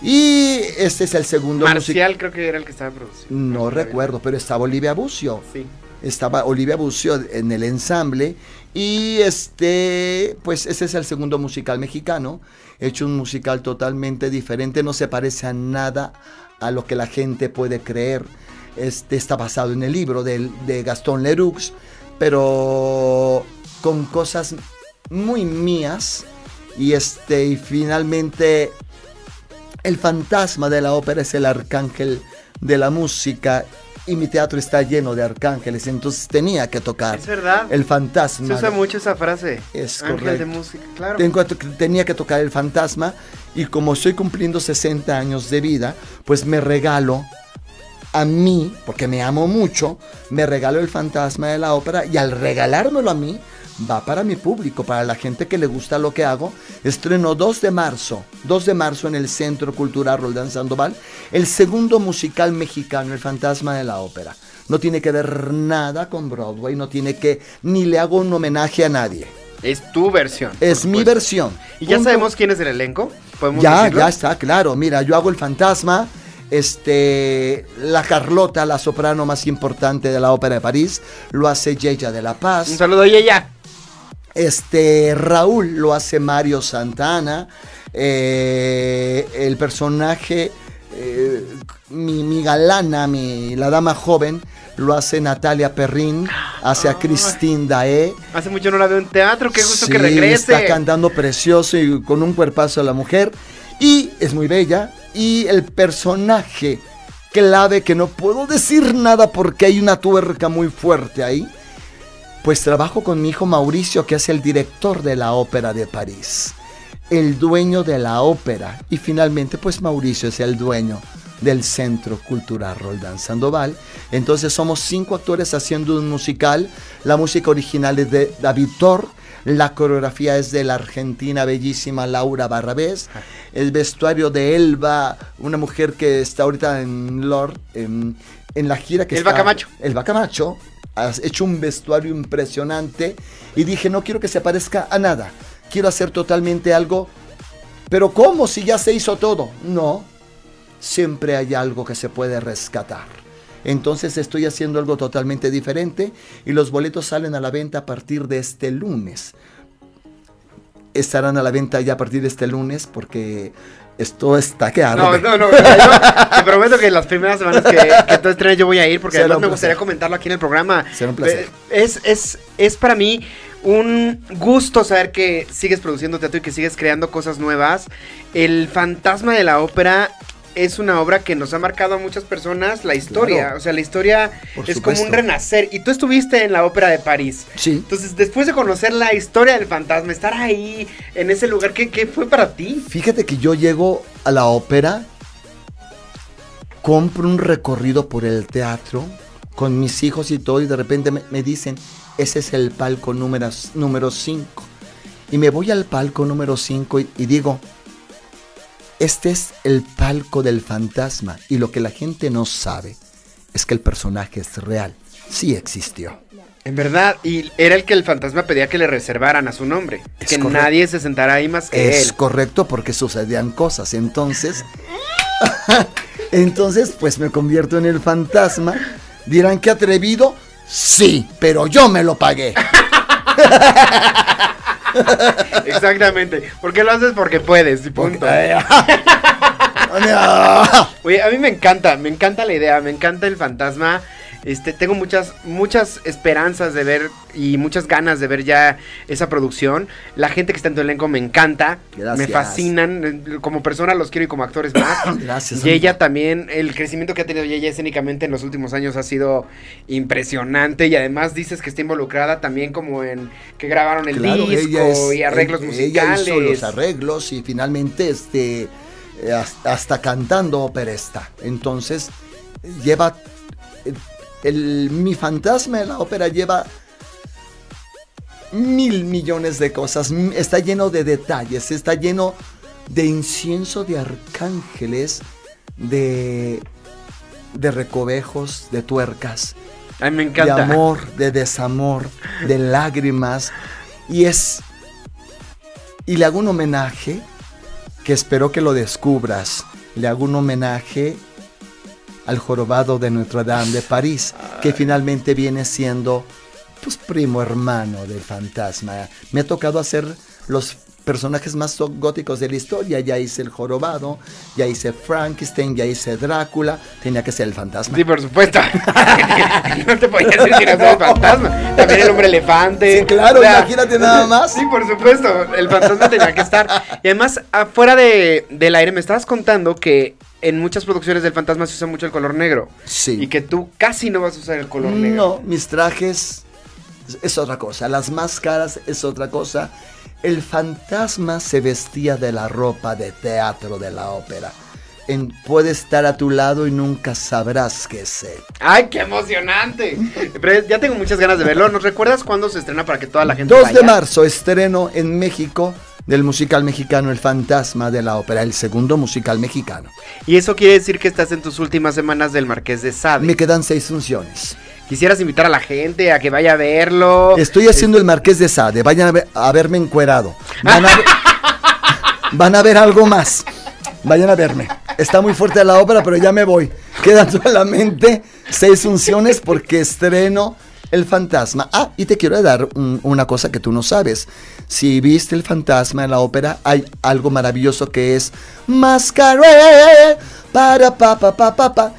Y este es el segundo musical. Marcial creo que era el que estaba produciendo. No recuerdo, pero estaba Olivia Bucio Sí. estaba Olivia Bucio en el ensamble y este pues ese es el segundo musical mexicano he hecho un musical totalmente diferente no se parece a nada a lo que la gente puede creer. Este está basado en el libro del- de Gastón Leroux pero con cosas muy mías y este y finalmente el fantasma de la ópera es el arcángel de la música y mi teatro está lleno de arcángeles, entonces tenía que tocar Es verdad. el fantasma. Se usa mucho esa frase. Es Ángel correcto. de música, claro. Tengo- tenía que tocar el fantasma y como estoy cumpliendo 60 años de vida, pues me regalo a mí, porque me amo mucho, me regalo el fantasma de la ópera y al regalármelo a mí, va para mi público, para la gente que le gusta lo que hago. Estreno 2 de marzo, 2 de marzo en el Centro Cultural Roldán Sandoval, el segundo musical mexicano, El Fantasma de la Ópera. No tiene que ver nada con Broadway, no tiene que, ni le hago un homenaje a nadie. Es tu versión. Es mi versión. ¿Y ya sabemos quién es el elenco? ¿Podemos Ya, decirlo? ya está, claro. Mira, yo hago el fantasma. Este, la Carlota, la soprano más importante de la ópera de París, lo hace Yeya de la Paz. Un saludo y ella. Este, Raúl lo hace Mario Santana. Eh, el personaje, eh, mi, mi galana, mi, la dama joven, lo hace Natalia Perrin, hace a Christine Daé. Hace mucho no la veo en teatro. Qué gusto Sí, que regrese. Está cantando precioso y con un cuerpazo a la mujer. Y es muy bella. Y el personaje clave que no puedo decir nada porque hay una tuerca muy fuerte ahí. Pues trabajo con mi hijo Mauricio, que es el director de la ópera de París. El dueño de la ópera. Y finalmente, pues Mauricio es el dueño del Centro Cultural Roldán Sandoval. Entonces somos cinco actores haciendo un musical. La música original es de David Thor. La coreografía es de la argentina bellísima Laura Barrabés. el vestuario de Elba, una mujer que está ahorita en Lord, en, en la gira que Elba está- Camacho. Elba Camacho. Has hecho un vestuario impresionante y dije, no quiero que se parezca a nada. Quiero hacer totalmente algo. Pero ¿cómo si ya se hizo todo? No, siempre hay algo que se puede rescatar. Entonces estoy haciendo algo totalmente diferente y los boletos salen a la venta a partir de este lunes. Estarán a la venta ya a partir de este lunes porque esto está que arde. No, no, no. <laughs> te prometo que las primeras semanas que, que tú estrenes yo voy a ir porque además me gustaría comentarlo aquí en el programa. Será un placer. Eh, Es, es, es para mí un gusto saber que sigues produciendo teatro y que sigues creando cosas nuevas. El fantasma de la ópera es una obra que nos ha marcado a muchas personas la historia. Claro. O sea, la historia Por es como un renacer. Y tú estuviste en la ópera de París. Sí. Entonces, después de conocer la historia del fantasma, estar ahí, en ese lugar, ¿qué, qué fue para ti? Fíjate que yo llego a la ópera, compro un recorrido por el teatro con mis hijos y todo y de repente me, me dicen, ese es el palco número 5. Y me voy al palco número 5 y, y digo, este es el palco del fantasma y lo que la gente no sabe es que el personaje es real, sí existió. En verdad, y era el que el fantasma pedía que le reservaran a su nombre. Es que correcto. nadie se sentara ahí más que Es él. correcto porque sucedían cosas. Entonces, <laughs> entonces, pues me convierto en el fantasma. Dirán que atrevido, sí, pero yo me lo pagué. <laughs> <laughs> Exactamente. ¿Por qué lo haces? Porque puedes, y punto. Ah, <laughs> <laughs> Oye, a mí me encanta, me encanta la idea, me encanta el fantasma. Este, tengo muchas, muchas esperanzas de ver y muchas ganas de ver ya esa producción. La gente que está en tu elenco me encanta, Gracias. me fascinan. eh, Como persona los quiero y como actores más. <coughs> Gracias. Y ella también, el crecimiento que ha tenido ella escénicamente en los últimos años ha sido impresionante. Y además dices que está involucrada también como en que grabaron el Claro, disco es- y arreglos ella- musicales. Ella hizo los arreglos y finalmente este eh, hasta, hasta cantando ópera está. Entonces lleva el- mi fantasma de la ópera lleva mil millones de cosas. Está lleno de detalles, está lleno de incienso de arcángeles, de de recovejos, de tuercas Ay, me de encanta. amor, de desamor, de lágrimas. Y es. Y le hago un homenaje que espero que lo descubras. Le hago un homenaje al jorobado de Notre Dame de París, que finalmente viene siendo, pues, primo hermano del fantasma. Me ha tocado hacer los personajes más góticos de la historia. Ya hice el jorobado, ya hice Frankenstein, ya hice Drácula. Tenía que ser el fantasma. Sí, por supuesto. <laughs> no te podía decir que no el fantasma. También el hombre elefante. Sí, claro, imagínate nada más. Sí, por supuesto. El fantasma tenía que estar. Y además, afuera de, del aire, me estabas contando que en muchas producciones del fantasma se usa mucho el color negro. Sí. Y que tú casi no vas a usar el color negro. No, mis trajes es- es otra cosa. Las máscaras es otra cosa. El fantasma se vestía de la ropa de teatro de la ópera. En- puede estar a tu lado y nunca sabrás qué es él. ¡Ay, qué emocionante! <laughs> Pero ya tengo muchas ganas de verlo. ¿Nos recuerdas cuándo se estrena para que toda la gente 2 vaya? de marzo, estreno en México del musical mexicano El Fantasma de la Ópera, el segundo musical mexicano. Y eso quiere decir que estás en tus últimas semanas del Marqués de Sade. Me quedan seis funciones. Quisieras invitar a la gente a que vaya a verlo. Estoy haciendo el Marqués de Sade. Vayan a, ver- a verme encuerado. Van a, ver, van a ver algo más. Vayan a verme. Está muy fuerte la ópera, pero ya me voy. Quedan <laughs> solamente seis funciones porque estreno El Fantasma. Ah, y te quiero dar un- una cosa que tú no sabes. Si viste El Fantasma en la ópera, hay algo maravilloso que es Mascaré para pa pa pa pa pa.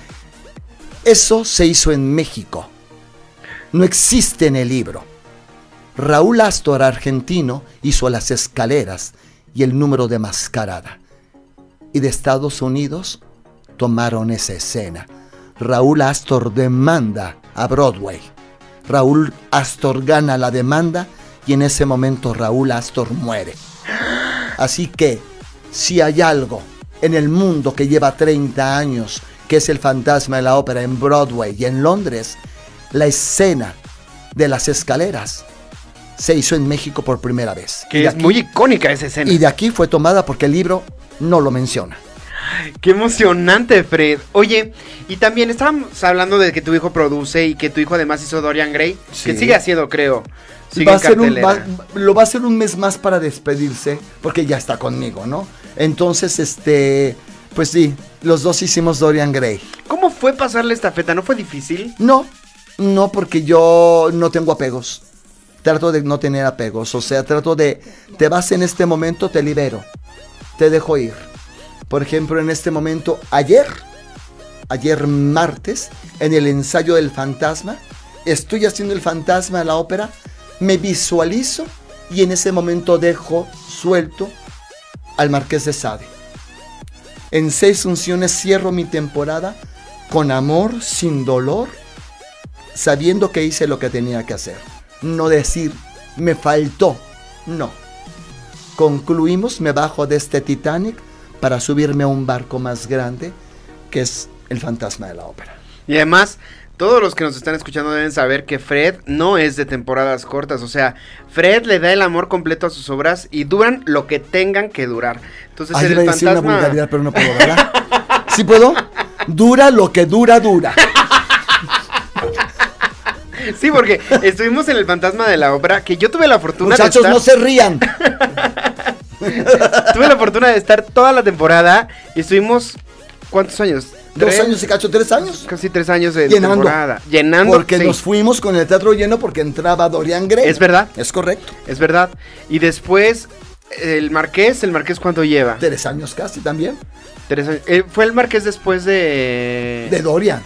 Eso se hizo en México. No existe en el libro. Raúl Astor, argentino, hizo las escaleras y el número de mascarada. Y de Estados Unidos tomaron esa escena. Raúl Astor demanda a Broadway. Raúl Astor gana la demanda y en ese momento Raúl Astor muere. Así que, si hay algo en el mundo que lleva 30 años, que es el fantasma de la ópera en Broadway y en Londres, la escena de las escaleras se hizo en México por primera vez. Que es aquí- muy icónica esa escena. y de aquí fue tomada porque el libro no lo menciona. Qué emocionante, Fred. Oye, y también estábamos hablando de que tu hijo produce y que tu hijo además hizo Dorian Gray, Sí. que sigue haciendo, creo. Sigue Va a ser un- va- lo va a hacer un mes más para despedirse, porque ya está conmigo, ¿no? Entonces, este, pues sí, los dos hicimos Dorian Gray. ¿Cómo fue pasarle esta feta? ¿No fue difícil? No, no, porque yo no tengo apegos. Trato de no tener apegos. O sea, trato de, te vas en este momento, te libero. Te dejo ir. Por ejemplo, en este momento, ayer, ayer martes, en el ensayo del fantasma, estoy haciendo el fantasma de la ópera, me visualizo y en ese momento dejo suelto al Marqués de Sade. En seis funciones cierro mi temporada con amor, sin dolor, sabiendo que hice lo que tenía que hacer. No decir, me faltó. No. Concluimos, me bajo de este Titanic para subirme a un barco más grande, que es el fantasma de la ópera. Y además, todos los que nos están escuchando deben saber que Fred no es de temporadas cortas. O sea, Fred le da el amor completo a sus obras y duran lo que tengan que durar. Entonces, Ay, en iba a el decir una vulgaridad, pero no puedo, ¿verdad? ¿Sí puedo? Dura lo que dura, dura. Sí, porque estuvimos en el fantasma de la ópera, que yo tuve la fortuna Muchachos, de no estar, se rían. <laughs> tuve la fortuna de estar toda la temporada y estuvimos ¿cuántos años? Dos años y cacho, tres años. Casi tres años de Llenando. temporada. Llenando. Porque sí. nos fuimos con el teatro lleno porque entraba Dorian Gray. Es verdad. Es correcto. Es verdad. Y después, el Marqués, ¿el Marqués cuánto lleva? Tres años casi también. Tres años. Eh, fue el Marqués después de... De Dorian.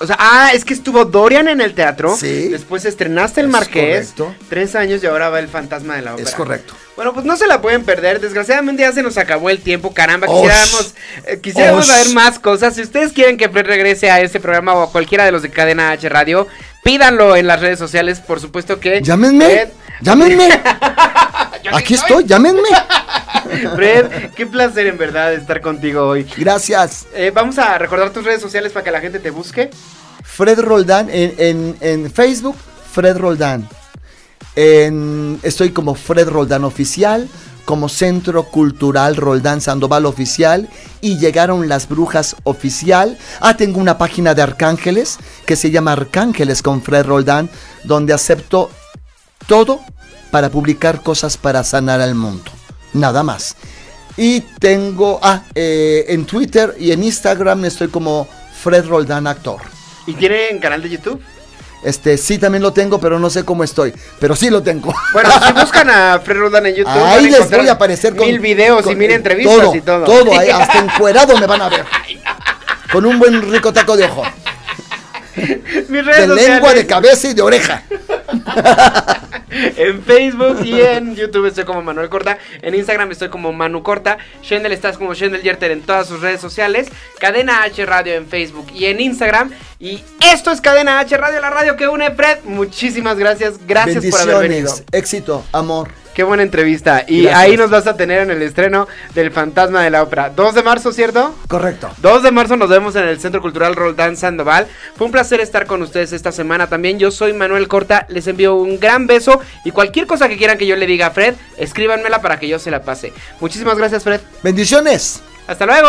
O sea, ah, es que estuvo Dorian en el teatro. Sí. Después estrenaste el Es Marqués. correcto. Tres años y ahora va el fantasma de la ópera. Es correcto. Bueno, pues no se la pueden perder. Desgraciadamente ya se nos acabó el tiempo, caramba. Osh. Quisiéramos, eh, quisiéramos saber más cosas. Si ustedes quieren que Fred regrese a este programa o a cualquiera de los de Cadena H Radio, pídanlo en las redes sociales. Por supuesto que. Llámenme. Fred, Llámenme. <laughs> Aquí estoy, llámenme. <laughs> Fred, qué placer en verdad estar contigo hoy. Gracias. Eh, vamos a recordar tus redes sociales para que la gente te busque. Fred Roldán en, en- en Facebook, Fred Roldán. En- estoy como Fred Roldán Oficial, como Centro Cultural Roldán Sandoval Oficial y llegaron las brujas oficial. Ah, tengo una página de Arcángeles que se llama Arcángeles con Fred Roldán, donde acepto todo para publicar cosas para sanar al mundo. Nada más. Y tengo, ah, eh, en Twitter y en Instagram estoy como Fred Roldán Actor. ¿Y tienen canal de YouTube? Este, sí, también lo tengo, pero no sé cómo estoy. Pero sí lo tengo. Bueno, si buscan a Fred Roldán en YouTube, van a Ahí les voy a aparecer con mil videos y con- mil entrevistas todo, y todo. Todo, hasta <laughs> encuerado me van a ver. Con un buen rico taco de ojo. <laughs> Mis redes De lengua, de cabeza y de oreja. <laughs> En Facebook y en YouTube estoy como Manuel Corta. En Instagram estoy como Manu Corta. Shendel estás como Shendel Yerter en todas sus redes sociales. Cadena H Radio en Facebook y en Instagram. Y esto es Cadena H Radio, la radio que une Fred. Muchísimas gracias. Gracias por haber venido. Éxito, amor. Qué buena entrevista. Y Gracias. ahí nos vas a tener en el estreno del Fantasma de la Ópera. 2 de marzo, ¿cierto? Correcto. 2 de marzo nos vemos en el Centro Cultural Roldán Sandoval. Fue un placer estar con ustedes esta semana también. Yo soy Manuel Corta, les envío un gran beso y cualquier cosa que quieran que yo le diga a Fred, escríbanmela para que yo se la pase. Muchísimas gracias Fred. Bendiciones. Hasta luego.